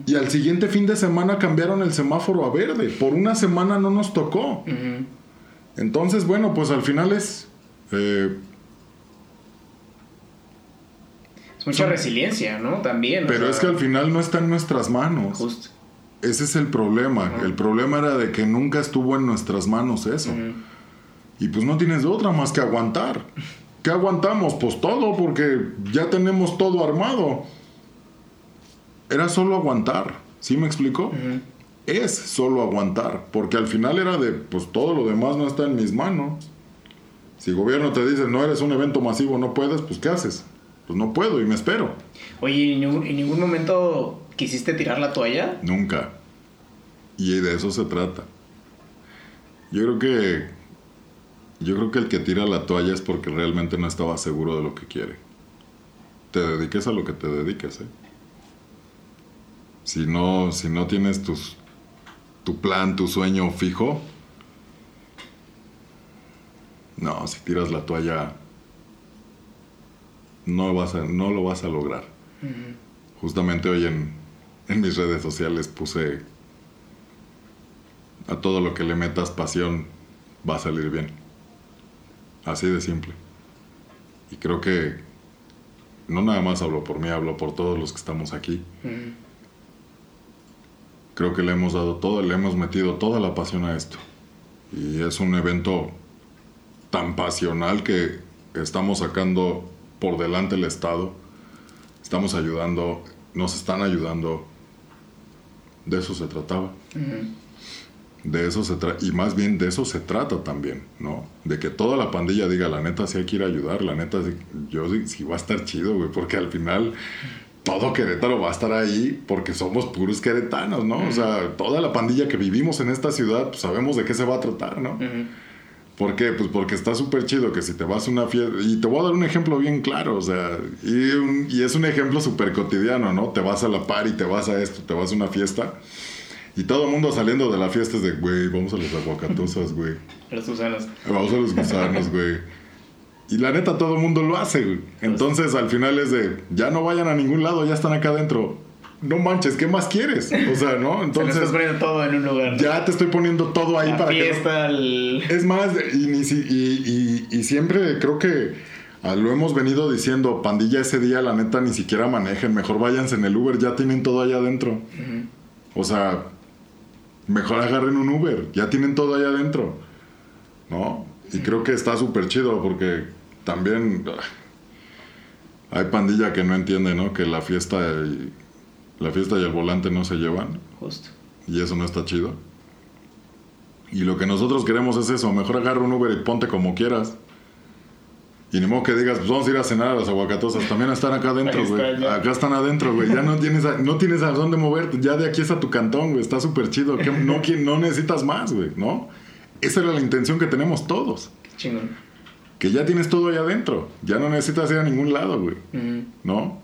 Y al siguiente fin de semana cambiaron el semáforo a verde. Por una semana no nos tocó. Entonces, bueno, pues al final es... Eh, es mucha resiliencia, ¿no? También. Pero es que al final no está en nuestras manos. Justo. ese es el problema. El problema era de que nunca estuvo en nuestras manos eso. Y pues no tienes de otra más que aguantar. ¿Qué aguantamos? Pues todo, porque ya tenemos todo armado. Era solo aguantar. ¿Sí me explico? Es solo aguantar. Porque al final era de, pues todo lo demás no está en mis manos. Si el gobierno te dice, no eres un evento masivo, no puedes, pues ¿qué haces? Pues no puedo y me espero. Oye, ¿en ningún, en ningún momento quisiste tirar la toalla? Nunca. Y de eso se trata. Yo creo que yo creo que el que tira la toalla es porque realmente no estaba seguro de lo que quiere. Te dediques a lo que te dediques, ¿eh? Si no, si no tienes tus, tu plan, tu sueño fijo, no, si tiras la toalla, no, vas a, no lo vas a lograr. Justamente hoy en, en mis redes sociales puse a todo lo que le metas pasión va a salir bien. Así de simple. Y creo que no nada más hablo por mí, hablo por todos los que estamos aquí. Creo que le hemos dado todo, le hemos metido toda la pasión a esto. Y es un evento tan pasional que estamos sacando por delante el Estado. Estamos ayudando, nos están ayudando. De eso se trataba. De eso se trata, y más bien de eso se trata también, ¿no? De que toda la pandilla diga, la neta sí hay que ir a ayudar, la neta yo sí va a estar chido, güey, porque al final todo Querétaro va a estar ahí porque somos puros queretanos, ¿no? O sea, toda la pandilla que vivimos en esta ciudad, pues sabemos de qué se va a tratar, ¿no? ¿Por qué? Pues porque está súper chido que si te vas a una fiesta, y te voy a dar un ejemplo bien claro, o sea, y, y es un ejemplo súper cotidiano, ¿no? Te vas a la par y te vas a esto, te vas a una fiesta y todo el mundo saliendo de la fiesta es de, güey, vamos a los aguacatosas, güey. Los gusanos. Vamos a los gusanos, güey. Y la neta, todo el mundo lo hace, güey. Entonces, al final es de, ya no vayan a ningún lado, ya están acá adentro. No manches, ¿qué más quieres? O sea, ¿no? Entonces. estás poniendo todo en un lugar. Ya te estoy poniendo todo ahí para fiesta, que. Es más, y, y, siempre creo que ah, lo hemos venido diciendo, pandilla ese día, la neta, ni siquiera manejen, mejor váyanse en el Uber, ya tienen todo allá adentro. O sea, mejor agarren un Uber, ya tienen todo allá adentro, ¿no? Y creo que está súper chido porque también ah, hay pandilla que no entiende, ¿no? Que la fiesta y, la fiesta y el volante no se llevan. Justo. Y eso no está chido. Y lo que nosotros queremos es eso, mejor agarra un Uber y ponte como quieras. Y ni modo que digas, pues vamos a ir a cenar a las aguacatosas. También están acá adentro, güey. Acá están adentro, güey. Ya no tienes, a, no tienes a dónde moverte. Ya de aquí es a tu cantón, güey. Está súper chido. No necesitas más, güey, ¿no? Esa era la intención que tenemos todos. Qué chingón. Que ya tienes todo ahí adentro. Ya no necesitas ir a ningún lado, güey. ¿No?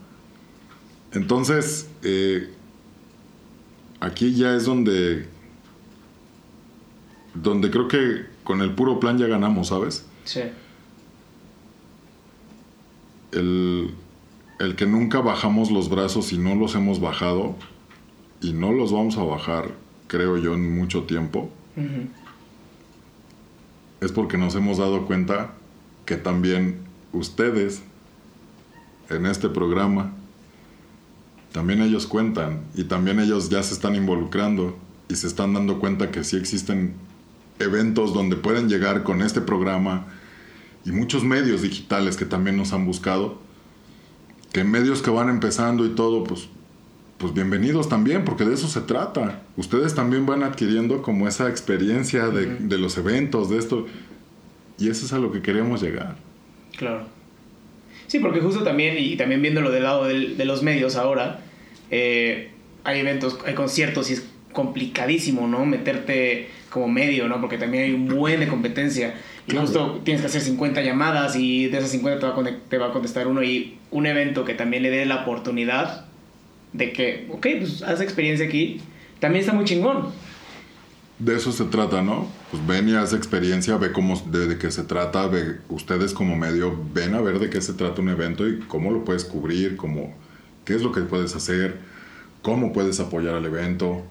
Entonces, eh, aquí ya es donde. Donde creo que con el puro plan ya ganamos, ¿sabes? Sí el, que nunca bajamos los brazos y no los hemos bajado y no los vamos a bajar, creo yo, en mucho tiempo, es porque nos hemos dado cuenta que también ustedes en este programa, también ellos cuentan y también ellos ya se están involucrando y se están dando cuenta que sí existen eventos donde pueden llegar con este programa y muchos medios digitales que también nos han buscado, que medios que van empezando y todo, pues, pues bienvenidos también, porque de eso se trata. Ustedes también van adquiriendo como esa experiencia de, los eventos, de esto, y eso es a lo que queremos llegar. Claro. Sí, porque justo también, y también viéndolo del lado de los medios ahora, eh, hay eventos, hay conciertos y es complicadísimo, ¿no? Meterte como medio, ¿no? Porque también hay un buen de competencia. Y justo tienes que hacer 50 llamadas y de esas 50 te va, a te va a contestar uno y un evento que también le dé la oportunidad de que, ok, pues haz experiencia aquí, también está muy chingón. De eso se trata, ¿no? Pues ven y haz experiencia, ve cómo, de, qué se trata, ve, ustedes como medio ven a ver de qué se trata un evento y cómo lo puedes cubrir, cómo, qué es lo que puedes hacer, cómo puedes apoyar al evento,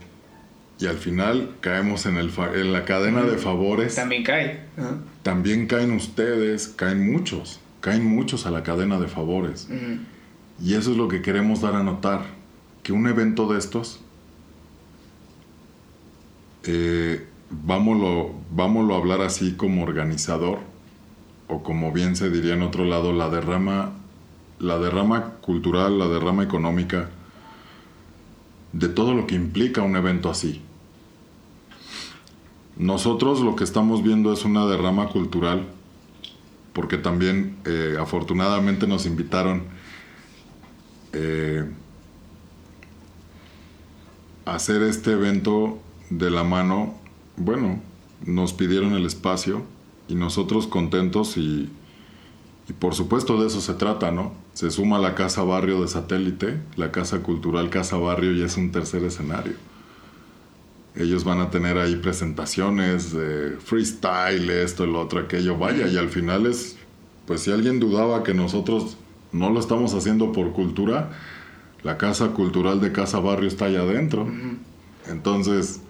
y al final caemos en, el en la cadena de favores. También cae. También caen ustedes, caen muchos, caen muchos a la cadena de favores. Y eso es lo que queremos dar a notar, que un evento de estos eh, vámonos, vámonos a hablar así como organizador, o como bien se diría en otro lado, la derrama, la derrama cultural, la derrama económica, de todo lo que implica un evento así. Nosotros lo que estamos viendo es una derrama cultural, porque también eh, afortunadamente nos invitaron eh, a hacer este evento de la mano. Bueno, nos pidieron el espacio y nosotros contentos y, y por supuesto de eso se trata, ¿no? Se suma la Casa Barrio de Satélite, la Casa Cultural Casa Barrio y es un tercer escenario. Ellos van a tener ahí presentaciones de freestyle, esto, el otro, aquello, vaya, y al final es, pues si alguien dudaba que nosotros no lo estamos haciendo por cultura, la Casa Cultural de Casa Barrio está allá adentro. Entonces,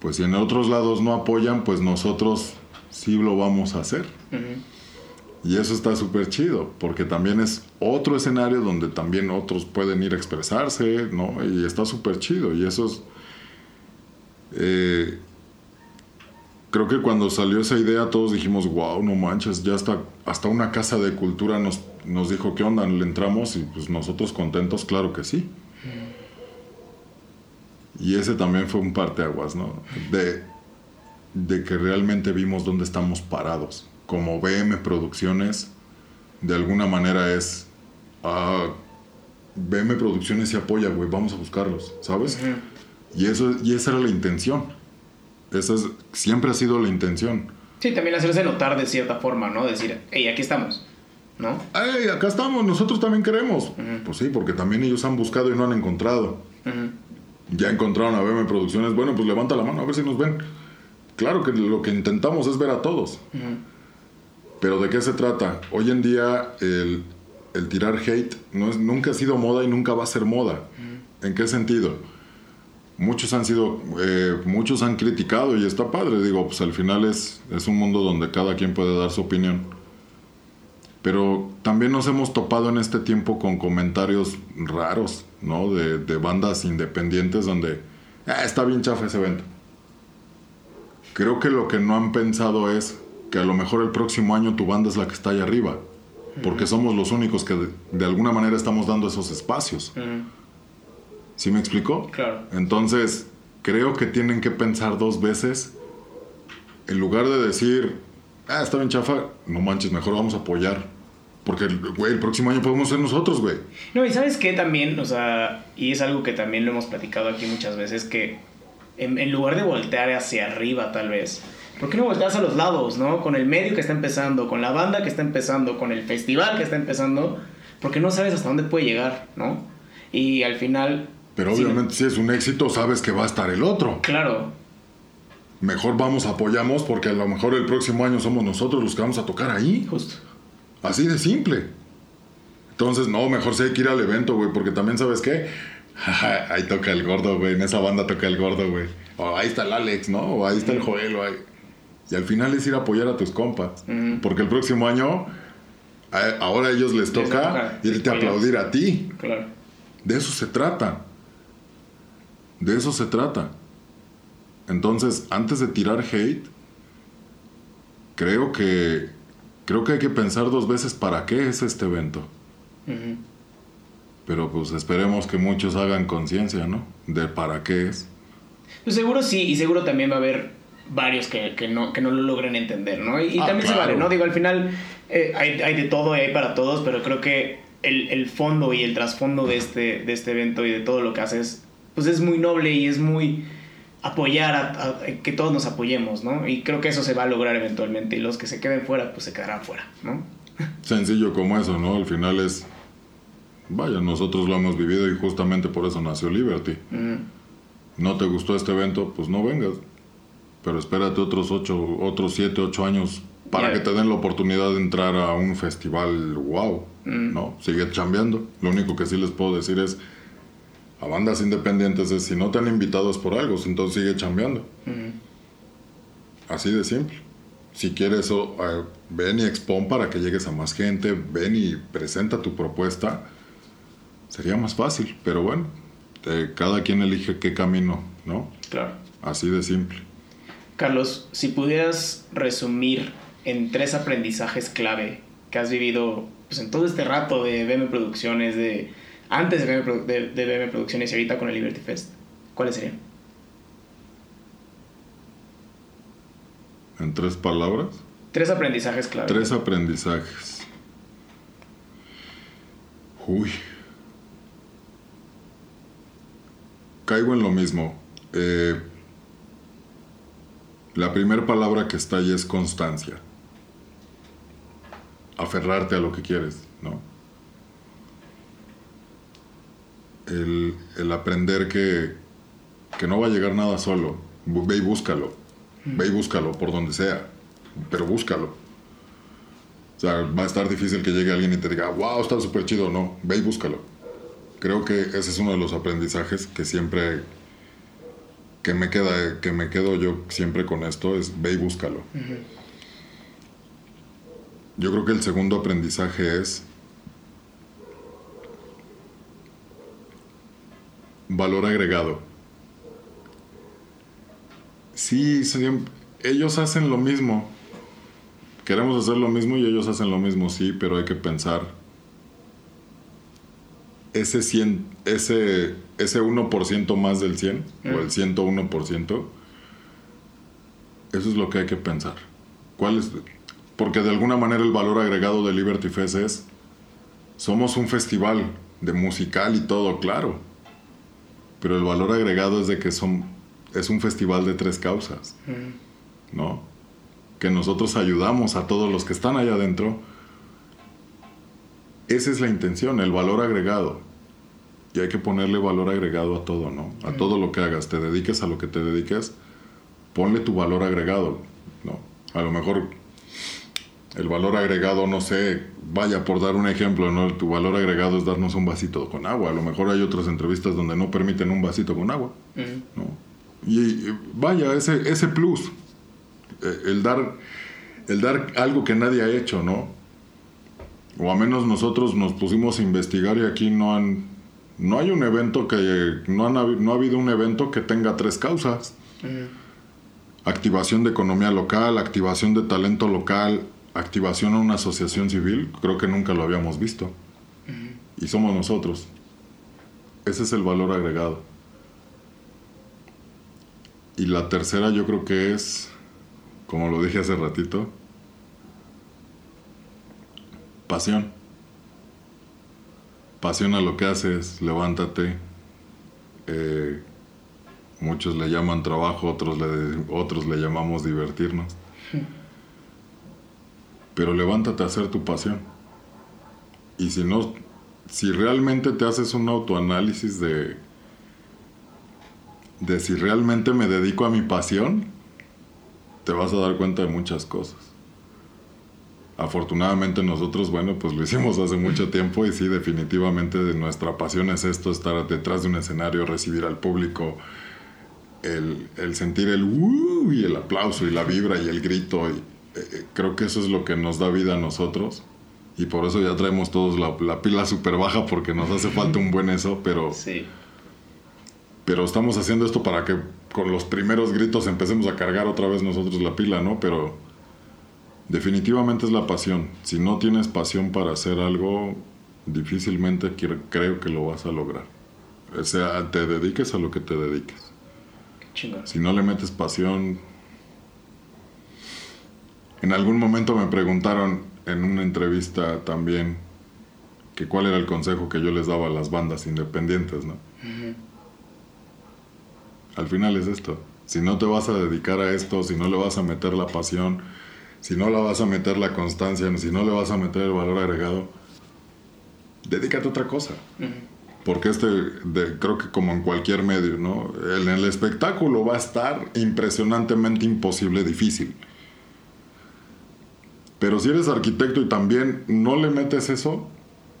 pues si en otros lados no apoyan, pues nosotros sí lo vamos a hacer. Y eso está súper chido, porque también es otro escenario donde también otros pueden ir a expresarse, ¿no? Y está súper chido. Y eso es... eh, creo que cuando salió esa idea todos dijimos, wow, no manches, ya hasta, hasta una casa de cultura nos, nos dijo, ¿qué onda? Le entramos y pues nosotros contentos, claro que sí. Y ese también fue un parteaguas, ¿no? De, de que realmente vimos dónde estamos parados. Como BM Producciones, de alguna manera es. Ah, BM Producciones se apoya, güey, vamos a buscarlos, ¿sabes? y, eso, y esa era la intención. Esa es, siempre ha sido la intención. Sí, también hacerse notar de cierta forma, ¿no? Decir, hey, aquí estamos, ¿no? ¡Ey, acá estamos! Nosotros también queremos. Pues sí, porque también ellos han buscado y no han encontrado. Ya encontraron a BM Producciones. Bueno, pues levanta la mano a ver si nos ven. Claro que lo que intentamos es ver a todos. Pero ¿de qué se trata? Hoy en día el, el tirar hate no es, nunca ha sido moda y nunca va a ser moda. ¿En qué sentido? Muchos han sido, eh, muchos han criticado y está padre. Digo, pues al final es, es un mundo donde cada quien puede dar su opinión. Pero también nos hemos topado en este tiempo con comentarios raros, ¿no? De, de bandas independientes donde, "Ah, está bien chafa ese evento. Creo que lo que no han pensado es que a lo mejor el próximo año tu banda es la que está ahí arriba. Porque somos los únicos que de, de alguna manera estamos dando esos espacios. ¿Sí me explicó? Claro. Entonces, creo que tienen que pensar dos veces. En lugar de decir, ah, está bien chafa, no manches, mejor vamos a apoyar. Porque, güey, el próximo año podemos ser nosotros, güey. No, y sabes qué también, o sea, y es algo que también lo hemos platicado aquí muchas veces, que en, en lugar de voltear hacia arriba tal vez, ¿por qué no volteas a los lados, no? Con el medio que está empezando, con la banda que está empezando, con el festival que está empezando, porque no sabes hasta dónde puede llegar, ¿no? Y al final... Pero obviamente si es un éxito, sabes que va a estar el otro. Claro, Mejor vamos, apoyamos, porque a lo mejor el próximo año somos nosotros los que vamos a tocar ahí. justo. Así de simple. Entonces, no, mejor sí hay que ir al evento, güey, porque también, ¿sabes qué? ahí toca el gordo, güey, en esa banda toca el gordo, güey. O ahí está el Alex, ¿no? O ahí está el Joel, o ahí... Y al final es ir a apoyar a tus compas. Porque el próximo año, a- ahora a ellos les toca irte a aplaudir a ti. Claro. De eso se trata. De eso se trata. Entonces, antes de tirar hate, creo que creo que hay que pensar dos veces para qué es este evento. Pero pues esperemos que muchos hagan conciencia, ¿no? De para qué es. Pues seguro sí, y seguro también va a haber varios que, que no, que no lo logren entender, ¿no? Y, y Ah, también se vale, ¿no? Digo, al final eh, hay, hay de todo y hay para todos, pero creo que el, el fondo y el trasfondo de este, de este evento y de todo lo que haces, pues es muy noble y es muy apoyar a, a- que todos nos apoyemos, ¿no? Y creo que eso se va a lograr eventualmente y los que se queden fuera, pues se quedarán fuera, ¿no? Sencillo como eso, ¿no? Al final es... Vaya, nosotros lo hemos vivido y justamente por eso nació Liberty. Mm, ¿No te gustó este evento? Pues no vengas. Pero espérate otros ocho, otros siete, ocho años para que te den la oportunidad de entrar a un festival wow. Mm. No, sigue chambeando. Lo único que sí les puedo decir es a bandas independientes es si no te han invitado es por algo, entonces sigue chambeando. mm. Así de simple. Si quieres, o, eh, ven y expon para que llegues a más gente, ven y presenta tu propuesta. Sería más fácil, pero bueno, eh, cada quien elige qué camino, ¿no? Claro. Así de simple. Carlos, si pudieras resumir en tres aprendizajes clave que has vivido pues, en todo este rato de BM Producciones, de antes de BM, de, de BM Producciones y ahorita con el Liberty Fest, ¿cuáles serían? ¿En tres palabras? Tres aprendizajes clave. Tres aprendizajes. Uy. Caigo en lo mismo. Eh, la primera palabra que está ahí es constancia. Aferrarte a lo que quieres, ¿no? El, el aprender que, que no va a llegar nada solo. Ve y búscalo. Ve y búscalo por donde sea. Pero búscalo. O sea, va a estar difícil que llegue alguien y te diga, wow, está súper chido. No, ve y búscalo. Creo que ese es uno de los aprendizajes que siempre que me queda que me quedo yo siempre con esto es ve y búscalo. Yo creo que el segundo aprendizaje es valor agregado. Sí, ellos hacen lo mismo. Queremos hacer lo mismo y ellos hacen lo mismo, sí, pero hay que pensar ese 100, ese, ese 1% más del 100 o el 101%, eso es lo que hay que pensar. ¿Cuál es? Porque de alguna manera el valor agregado de Liberty Fest es, somos un festival de musical y todo, claro. Pero el valor agregado es de que son, es un festival de tres causas, ¿no? Que nosotros ayudamos a todos los que están allá adentro esa es la intención, el valor agregado. Y hay que ponerle valor agregado a todo, ¿no? A todo lo que hagas. Te dediques a lo que te dediques, ponle tu valor agregado, ¿no? A lo mejor el valor agregado, no sé, vaya por dar un ejemplo, ¿no? Tu valor agregado es darnos un vasito con agua. A lo mejor hay otras entrevistas donde no permiten un vasito con agua, ¿no? Y, vaya, ese, ese plus, eh, el dar, el dar algo que nadie ha hecho, ¿no? o a menos nosotros nos pusimos a investigar y aquí no han no hay un evento que no, no ha habido un evento que tenga tres causas. Activación de economía local activación de talento local activación a una asociación civil creo que nunca lo habíamos visto. Y somos nosotros. Ese es el valor agregado. Y la tercera yo creo que es como lo dije hace ratito pasión. Pasión a lo que haces, levántate. Eh, muchos le llaman trabajo, otros le, otros le llamamos divertirnos. Pero levántate a hacer tu pasión. Y si no, si realmente te haces un autoanálisis de, de si realmente me dedico a mi pasión, te vas a dar cuenta de muchas cosas. Afortunadamente nosotros, bueno, pues lo hicimos hace mucho tiempo y sí, definitivamente nuestra pasión es esto, estar detrás de un escenario, recibir al público, el, sentir el uh, y el aplauso y la vibra y el grito. Y, eh, eh, creo que eso es lo que nos da vida a nosotros y por eso ya traemos todos la, pila súper baja porque nos hace falta un buen eso, pero... Sí. Pero estamos haciendo esto para que con los primeros gritos empecemos a cargar otra vez nosotros la pila, ¿no? Pero Definitivamente es la pasión. Si no tienes pasión para hacer algo, difícilmente creo que lo vas a lograr. O sea, te dediques a lo que te dediques. Si no le metes pasión... En algún momento me preguntaron en una entrevista también que cuál era el consejo que yo les daba a las bandas independientes, ¿no? Al final es esto. Si no te vas a dedicar a esto, si no le vas a meter la pasión, si no la vas a meter la constancia, si no le vas a meter el valor agregado, dedícate a otra cosa. Porque este, creo que como en cualquier medio, ¿no? En el espectáculo va a estar impresionantemente imposible, difícil. Pero si eres arquitecto y también no le metes eso,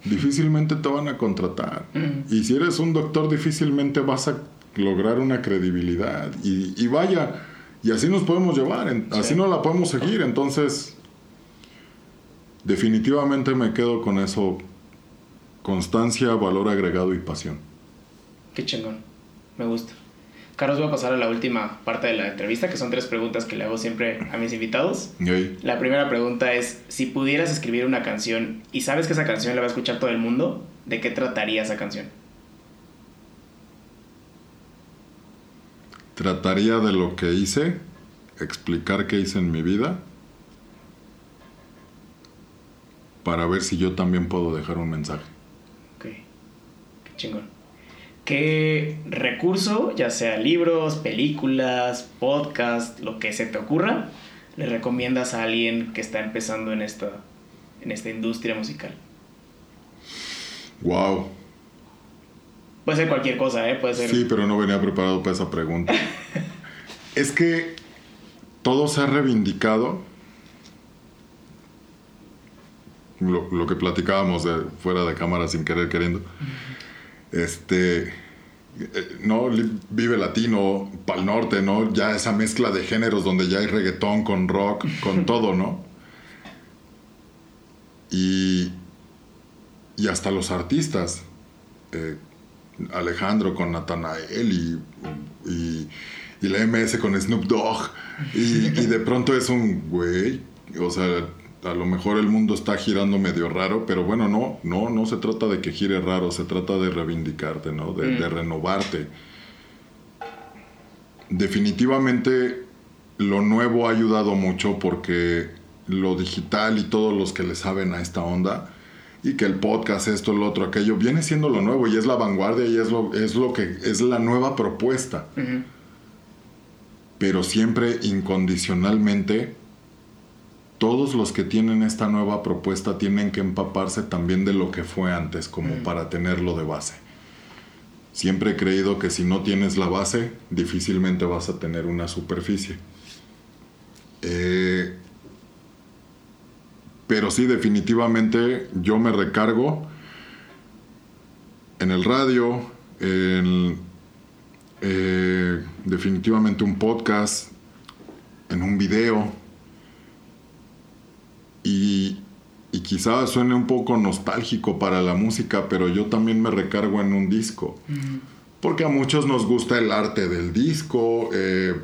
difícilmente te van a contratar. Y si eres un doctor, difícilmente vas a lograr una credibilidad. Y, y vaya, y así nos podemos llevar, así no la podemos seguir. Entonces, definitivamente me quedo con eso. Constancia, valor agregado y pasión. Qué chingón. Me gusta. Carlos, voy a pasar a la última parte de la entrevista, que son tres preguntas que le hago siempre a mis invitados. La primera pregunta es, si pudieras escribir una canción y sabes que esa canción la va a escuchar todo el mundo, ¿de qué trataría esa canción? Trataría de lo que hice, explicar qué hice en mi vida, para ver si yo también puedo dejar un mensaje. Ok, qué chingón. ¿Qué recurso, ya sea libros, películas, podcast, lo que se te ocurra, le recomiendas a alguien que está empezando en esta, en esta industria musical? Wow. Puede ser cualquier cosa, ¿eh? Puede ser... Sí, pero no venía preparado para esa pregunta. es que todo se ha reivindicado. Lo, que platicábamos de, fuera de cámara sin querer queriendo. Este, eh, ¿no? Vive Latino, Pal Norte, ¿no? Ya esa mezcla de géneros donde ya hay reggaetón con rock, con todo, ¿no? Y, y hasta los artistas. Eh, Alejandro con Natanael y, y, y, la MS con Snoop Dogg. Y, y de pronto es un güey, o sea, a lo mejor el mundo está girando medio raro, pero bueno, no, no, no se trata de que gire raro, se trata de reivindicarte, ¿no? De, mm. renovarte. Definitivamente lo nuevo ha ayudado mucho porque lo digital y todos los que le saben a esta onda y que el podcast, esto, lo otro, aquello, viene siendo lo nuevo y es la vanguardia y es lo, es lo que es la nueva propuesta. Pero siempre incondicionalmente todos los que tienen esta nueva propuesta tienen que empaparse también de lo que fue antes, como mm. para tenerlo de base. Siempre he creído que si no tienes la base, difícilmente vas a tener una superficie. Eh, pero sí, definitivamente yo me recargo en el radio, en eh, definitivamente un podcast, en un video y, y quizá suene un poco nostálgico para la música, pero yo también me recargo en un disco. Porque a muchos nos gusta el arte del disco, eh,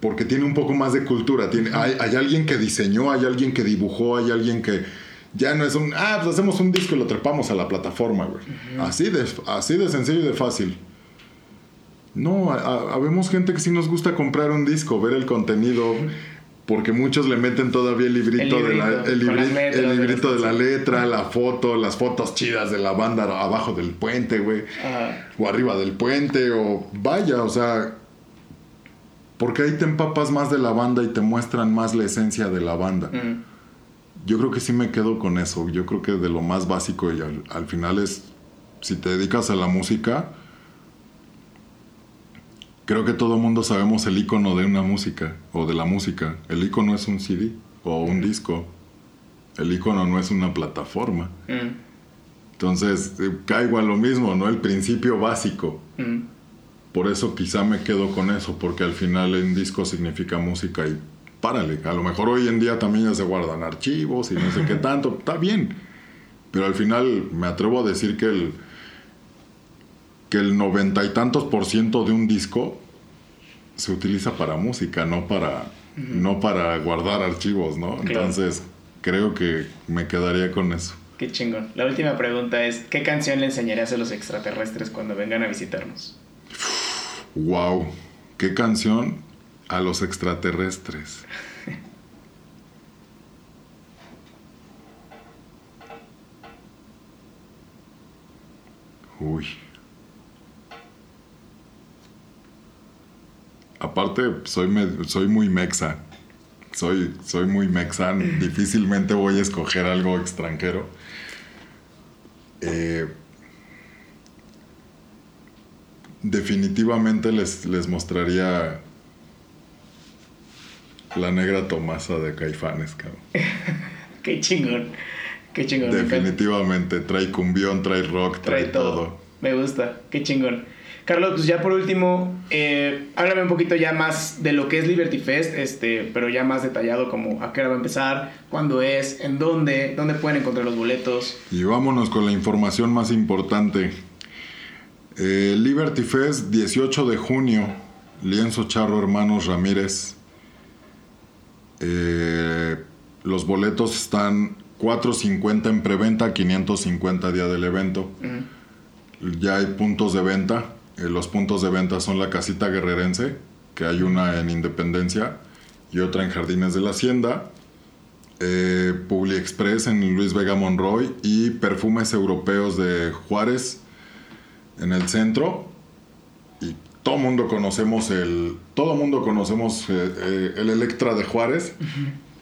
porque tiene un poco más de cultura. Tiene, hay, alguien que diseñó, hay alguien que dibujó, hay alguien que ya no es un, ah, pues hacemos un disco y lo trepamos a la plataforma, güey. así, de, así de sencillo y de fácil. No, habemos gente que sí nos gusta comprar un disco, ver el contenido, porque muchos le meten todavía el librito, de la, el, librito de la letra, la foto, las fotos chidas de la banda abajo del puente, güey. O arriba del puente, o vaya, o sea, porque ahí te empapas más de la banda y te muestran más la esencia de la banda. Mm. Yo creo que sí me quedo con eso. Yo creo que de lo más básico y al final es, si te dedicas a la música, Creo que todo el mundo sabemos el icono de una música o de la música. El icono es un CD o un disco. El icono no es una plataforma. Mm. Entonces, eh, caigo a lo mismo, ¿no? El principio básico. Mm. Por eso quizá me quedo con eso, porque al final un disco significa música y párale. A lo mejor hoy en día también ya se guardan archivos y no sé qué tanto. Está bien. Pero al final me atrevo a decir que el que el noventa y tantos por ciento de un disco se utiliza para música, no para, no para guardar archivos, ¿no? Entonces, creo que me quedaría con eso. Qué chingón. La última pregunta es, ¿qué canción le enseñarías a los extraterrestres cuando vengan a visitarnos? Wow, ¿qué canción a los extraterrestres? Uy. aparte soy, soy muy mexa. Soy, soy muy mexan. Difícilmente voy a escoger algo extranjero. Eh, definitivamente les, les mostraría la negra Tomasa de Caifanes, cabrón. Qué chingón. Qué chingón. Definitivamente. Trae cumbión, trae rock, trae, todo. Me gusta. Qué chingón. Carlos, pues ya por último, eh, háblame un poquito ya más de lo que es Liberty Fest, este, pero ya más detallado, como a qué hora va a empezar, cuándo es, en dónde, dónde pueden encontrar los boletos. Y vámonos con la información más importante. Eh, Liberty Fest, 18 de junio. Lienzo Charro Hermanos Ramírez. Eh, los boletos están 4.50 en preventa, 550 día del evento. Ya hay puntos de venta. Eh, los puntos de venta son la Casita Guerrerense, que hay una en Independencia y otra en Jardines de la Hacienda. Eh, Publi Express en Luis Vega Monroy y Perfumes Europeos de Juárez en el centro. Y todo mundo conocemos el. Todo mundo conocemos eh, eh, el Electra de Juárez.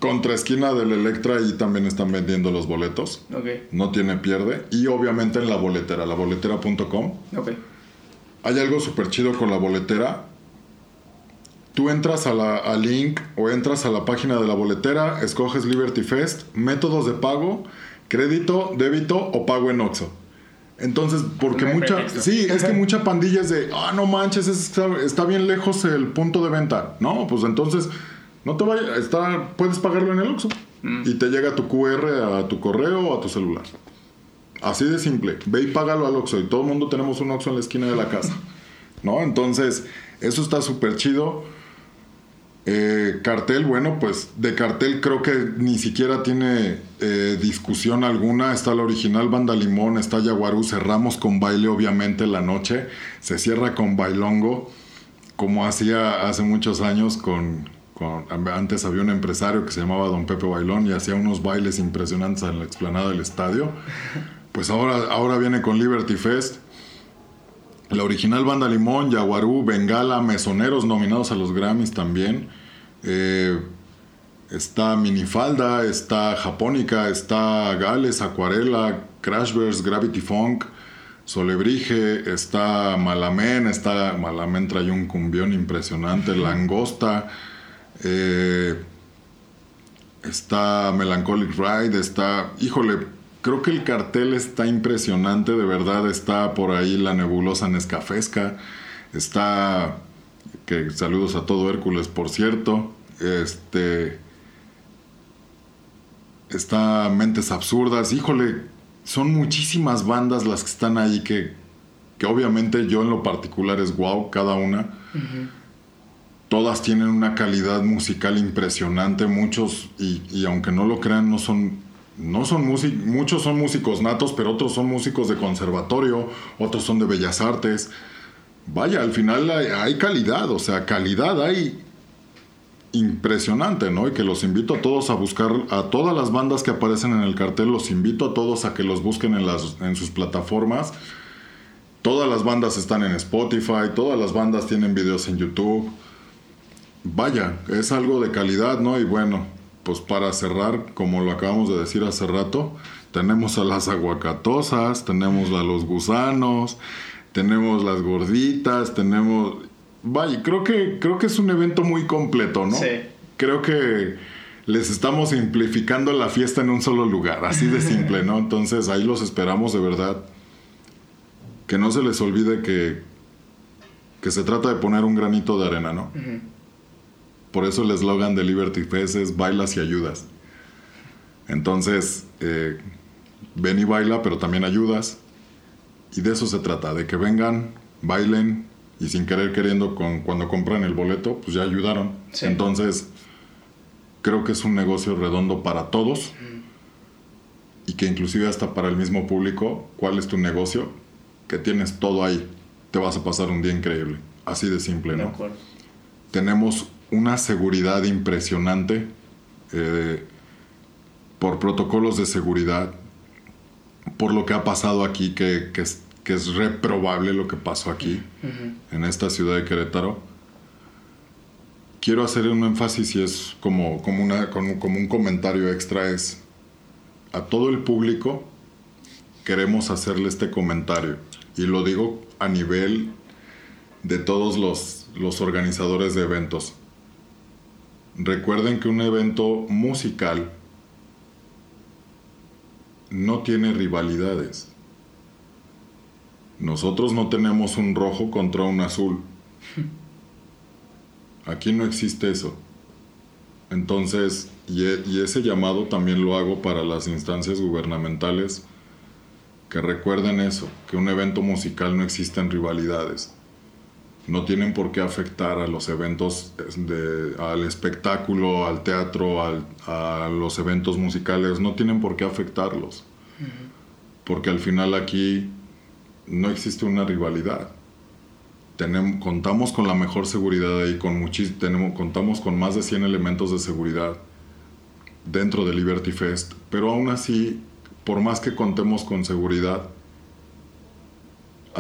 Contra esquina del Electra y también están vendiendo los boletos. Ok. No tiene pierde. Y obviamente en la boletera, la boletera.com. Ok. Hay algo súper chido con la boletera. Tú entras a la, al link o entras a la página de la boletera, escoges Liberty Fest, métodos de pago, crédito, débito o pago en Oxxo. Entonces, porque No mucha... pretexto. Sí, es que mucha pandilla es de, ah, no manches, está, está bien lejos el punto de venta. No, pues entonces, no te vayas, está, puedes pagarlo en el Oxxo. Y te llega tu QR a tu correo o a tu celular. Así de simple. Ve y págalo al Oxxo. Y todo el mundo tenemos un Oxxo en la esquina de la casa. ¿No? Entonces, eso está súper chido. Eh, cartel, bueno, pues de cartel creo que ni siquiera tiene eh, discusión alguna. Está la original Banda Limón, está Yaguarú. Cerramos con baile, obviamente, la noche. Se cierra con bailongo, como hacía hace muchos años con, Antes había un empresario que se llamaba Don Pepe Bailón y hacía unos bailes impresionantes en la explanada del estadio. Pues ahora, ahora viene con Liberty Fest. La original Banda Limón, Yaguarú, Bengala, Mesoneros nominados a los Grammys también. Eh, está Minifalda, está Japónica, está Gales, Acuarela, Crashverse, Gravity Funk, Solebrige, está Malamen, está Malamen trae un cumbión impresionante, Langosta, eh, está Melancholic Ride, está, híjole, creo que el cartel está impresionante, de verdad está por ahí la nebulosa Nescafesca, está, que saludos a todo Hércules, por cierto, este, está Mentes Absurdas, híjole, son muchísimas bandas las que están ahí que, que obviamente yo en lo particular es wow, cada una. Todas tienen una calidad musical impresionante, muchos, y, y aunque no lo crean, no son, no son músicos, muchos son músicos natos, pero otros son músicos de conservatorio, otros son de bellas artes. Vaya, al final hay, calidad, o sea, calidad hay impresionante, ¿no? Y que los invito a todos a buscar, a todas las bandas que aparecen en el cartel, los invito a todos a que los busquen en, las, en sus plataformas. Todas las bandas están en Spotify, todas las bandas tienen videos en YouTube. Vaya, es algo de calidad, ¿no? Y bueno, pues para cerrar, como lo acabamos de decir hace rato, tenemos a las aguacatosas, tenemos a los gusanos, tenemos las gorditas, tenemos... Vaya, creo que, creo que es un evento muy completo, ¿no? Sí. Creo que les estamos simplificando la fiesta en un solo lugar, así de simple, ¿no? Entonces ahí los esperamos de verdad. Que no se les olvide que, que se trata de poner un granito de arena, ¿no? Por eso el eslogan de Liberty Fest es bailas y ayudas. Entonces, eh, ven y baila, pero también ayudas. Y de eso se trata, de que vengan, bailen y sin querer queriendo, con, cuando compran el boleto, pues ya ayudaron. Sí. Entonces, creo que es un negocio redondo para todos y que inclusive hasta para el mismo público, ¿cuál es tu negocio? Que tienes todo ahí, te vas a pasar un día increíble. Así de simple, De ¿no? acuerdo. tenemos una seguridad impresionante eh, por protocolos de seguridad, por lo que ha pasado aquí, que, que es, que es reprobable lo que pasó aquí, en esta ciudad de Querétaro. Quiero hacer un énfasis y es como, como, una, como, como un comentario extra, es a todo el público queremos hacerle este comentario. Y lo digo a nivel de todos los, los organizadores de eventos. Recuerden que un evento musical no tiene rivalidades. Nosotros no tenemos un rojo contra un azul. Aquí no existe eso. Entonces, y, e- y ese llamado también lo hago para las instancias gubernamentales que recuerden eso, que un evento musical no existen rivalidades. No tienen por qué afectar a los eventos, de, al espectáculo, al teatro, al, a los eventos musicales, no tienen por qué afectarlos. Porque al final aquí no existe una rivalidad. Tenemos, contamos con la mejor seguridad ahí, con tenemos, contamos con más de 100 elementos de seguridad dentro de Liberty Fest, pero aún así, por más que contemos con seguridad,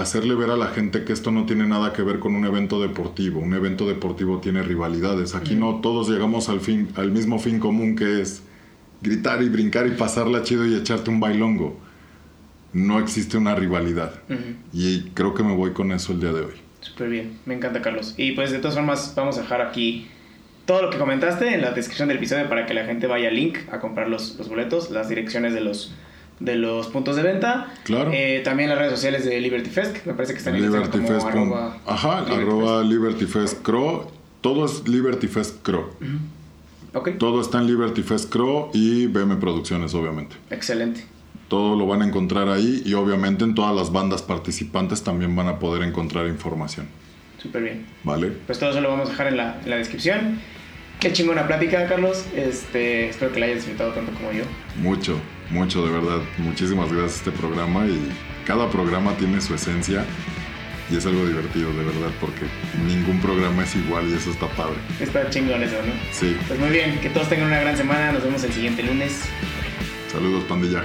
hacerle ver a la gente que esto no tiene nada que ver con un evento deportivo. Un evento deportivo tiene rivalidades. Aquí no todos llegamos al, fin, al mismo fin común que es gritar y brincar y pasarla chido y echarte un bailongo. No existe una rivalidad. Y creo que me voy con eso el día de hoy. Súper bien, me encanta Carlos. Y pues de todas formas vamos a dejar aquí todo lo que comentaste en la descripción del episodio para que la gente vaya al link a comprar los, los boletos, las direcciones de los de los puntos de venta. Claro. Eh, también las redes sociales de Liberty Fest, me parece que están en Liberty Fest Ajá, arroba Liberty Fest Cro. Todo es Liberty Fest Cro. Todo está en Liberty Fest Cro y BM Producciones, obviamente. Excelente. Todo lo van a encontrar ahí y obviamente en todas las bandas participantes también van a poder encontrar información. Súper bien. Vale. Pues todo eso lo vamos a dejar en la, en la descripción. Qué chingona plática, Carlos. Este, espero que la hayas disfrutado tanto como yo. Mucho, mucho, de verdad. Muchísimas gracias a este programa y cada programa tiene su esencia y es algo divertido, de verdad, porque ningún programa es igual y eso está padre. Está chingón eso, ¿no? Sí. Pues muy bien, que todos tengan una gran semana. Nos vemos el siguiente lunes. Saludos, pandilla.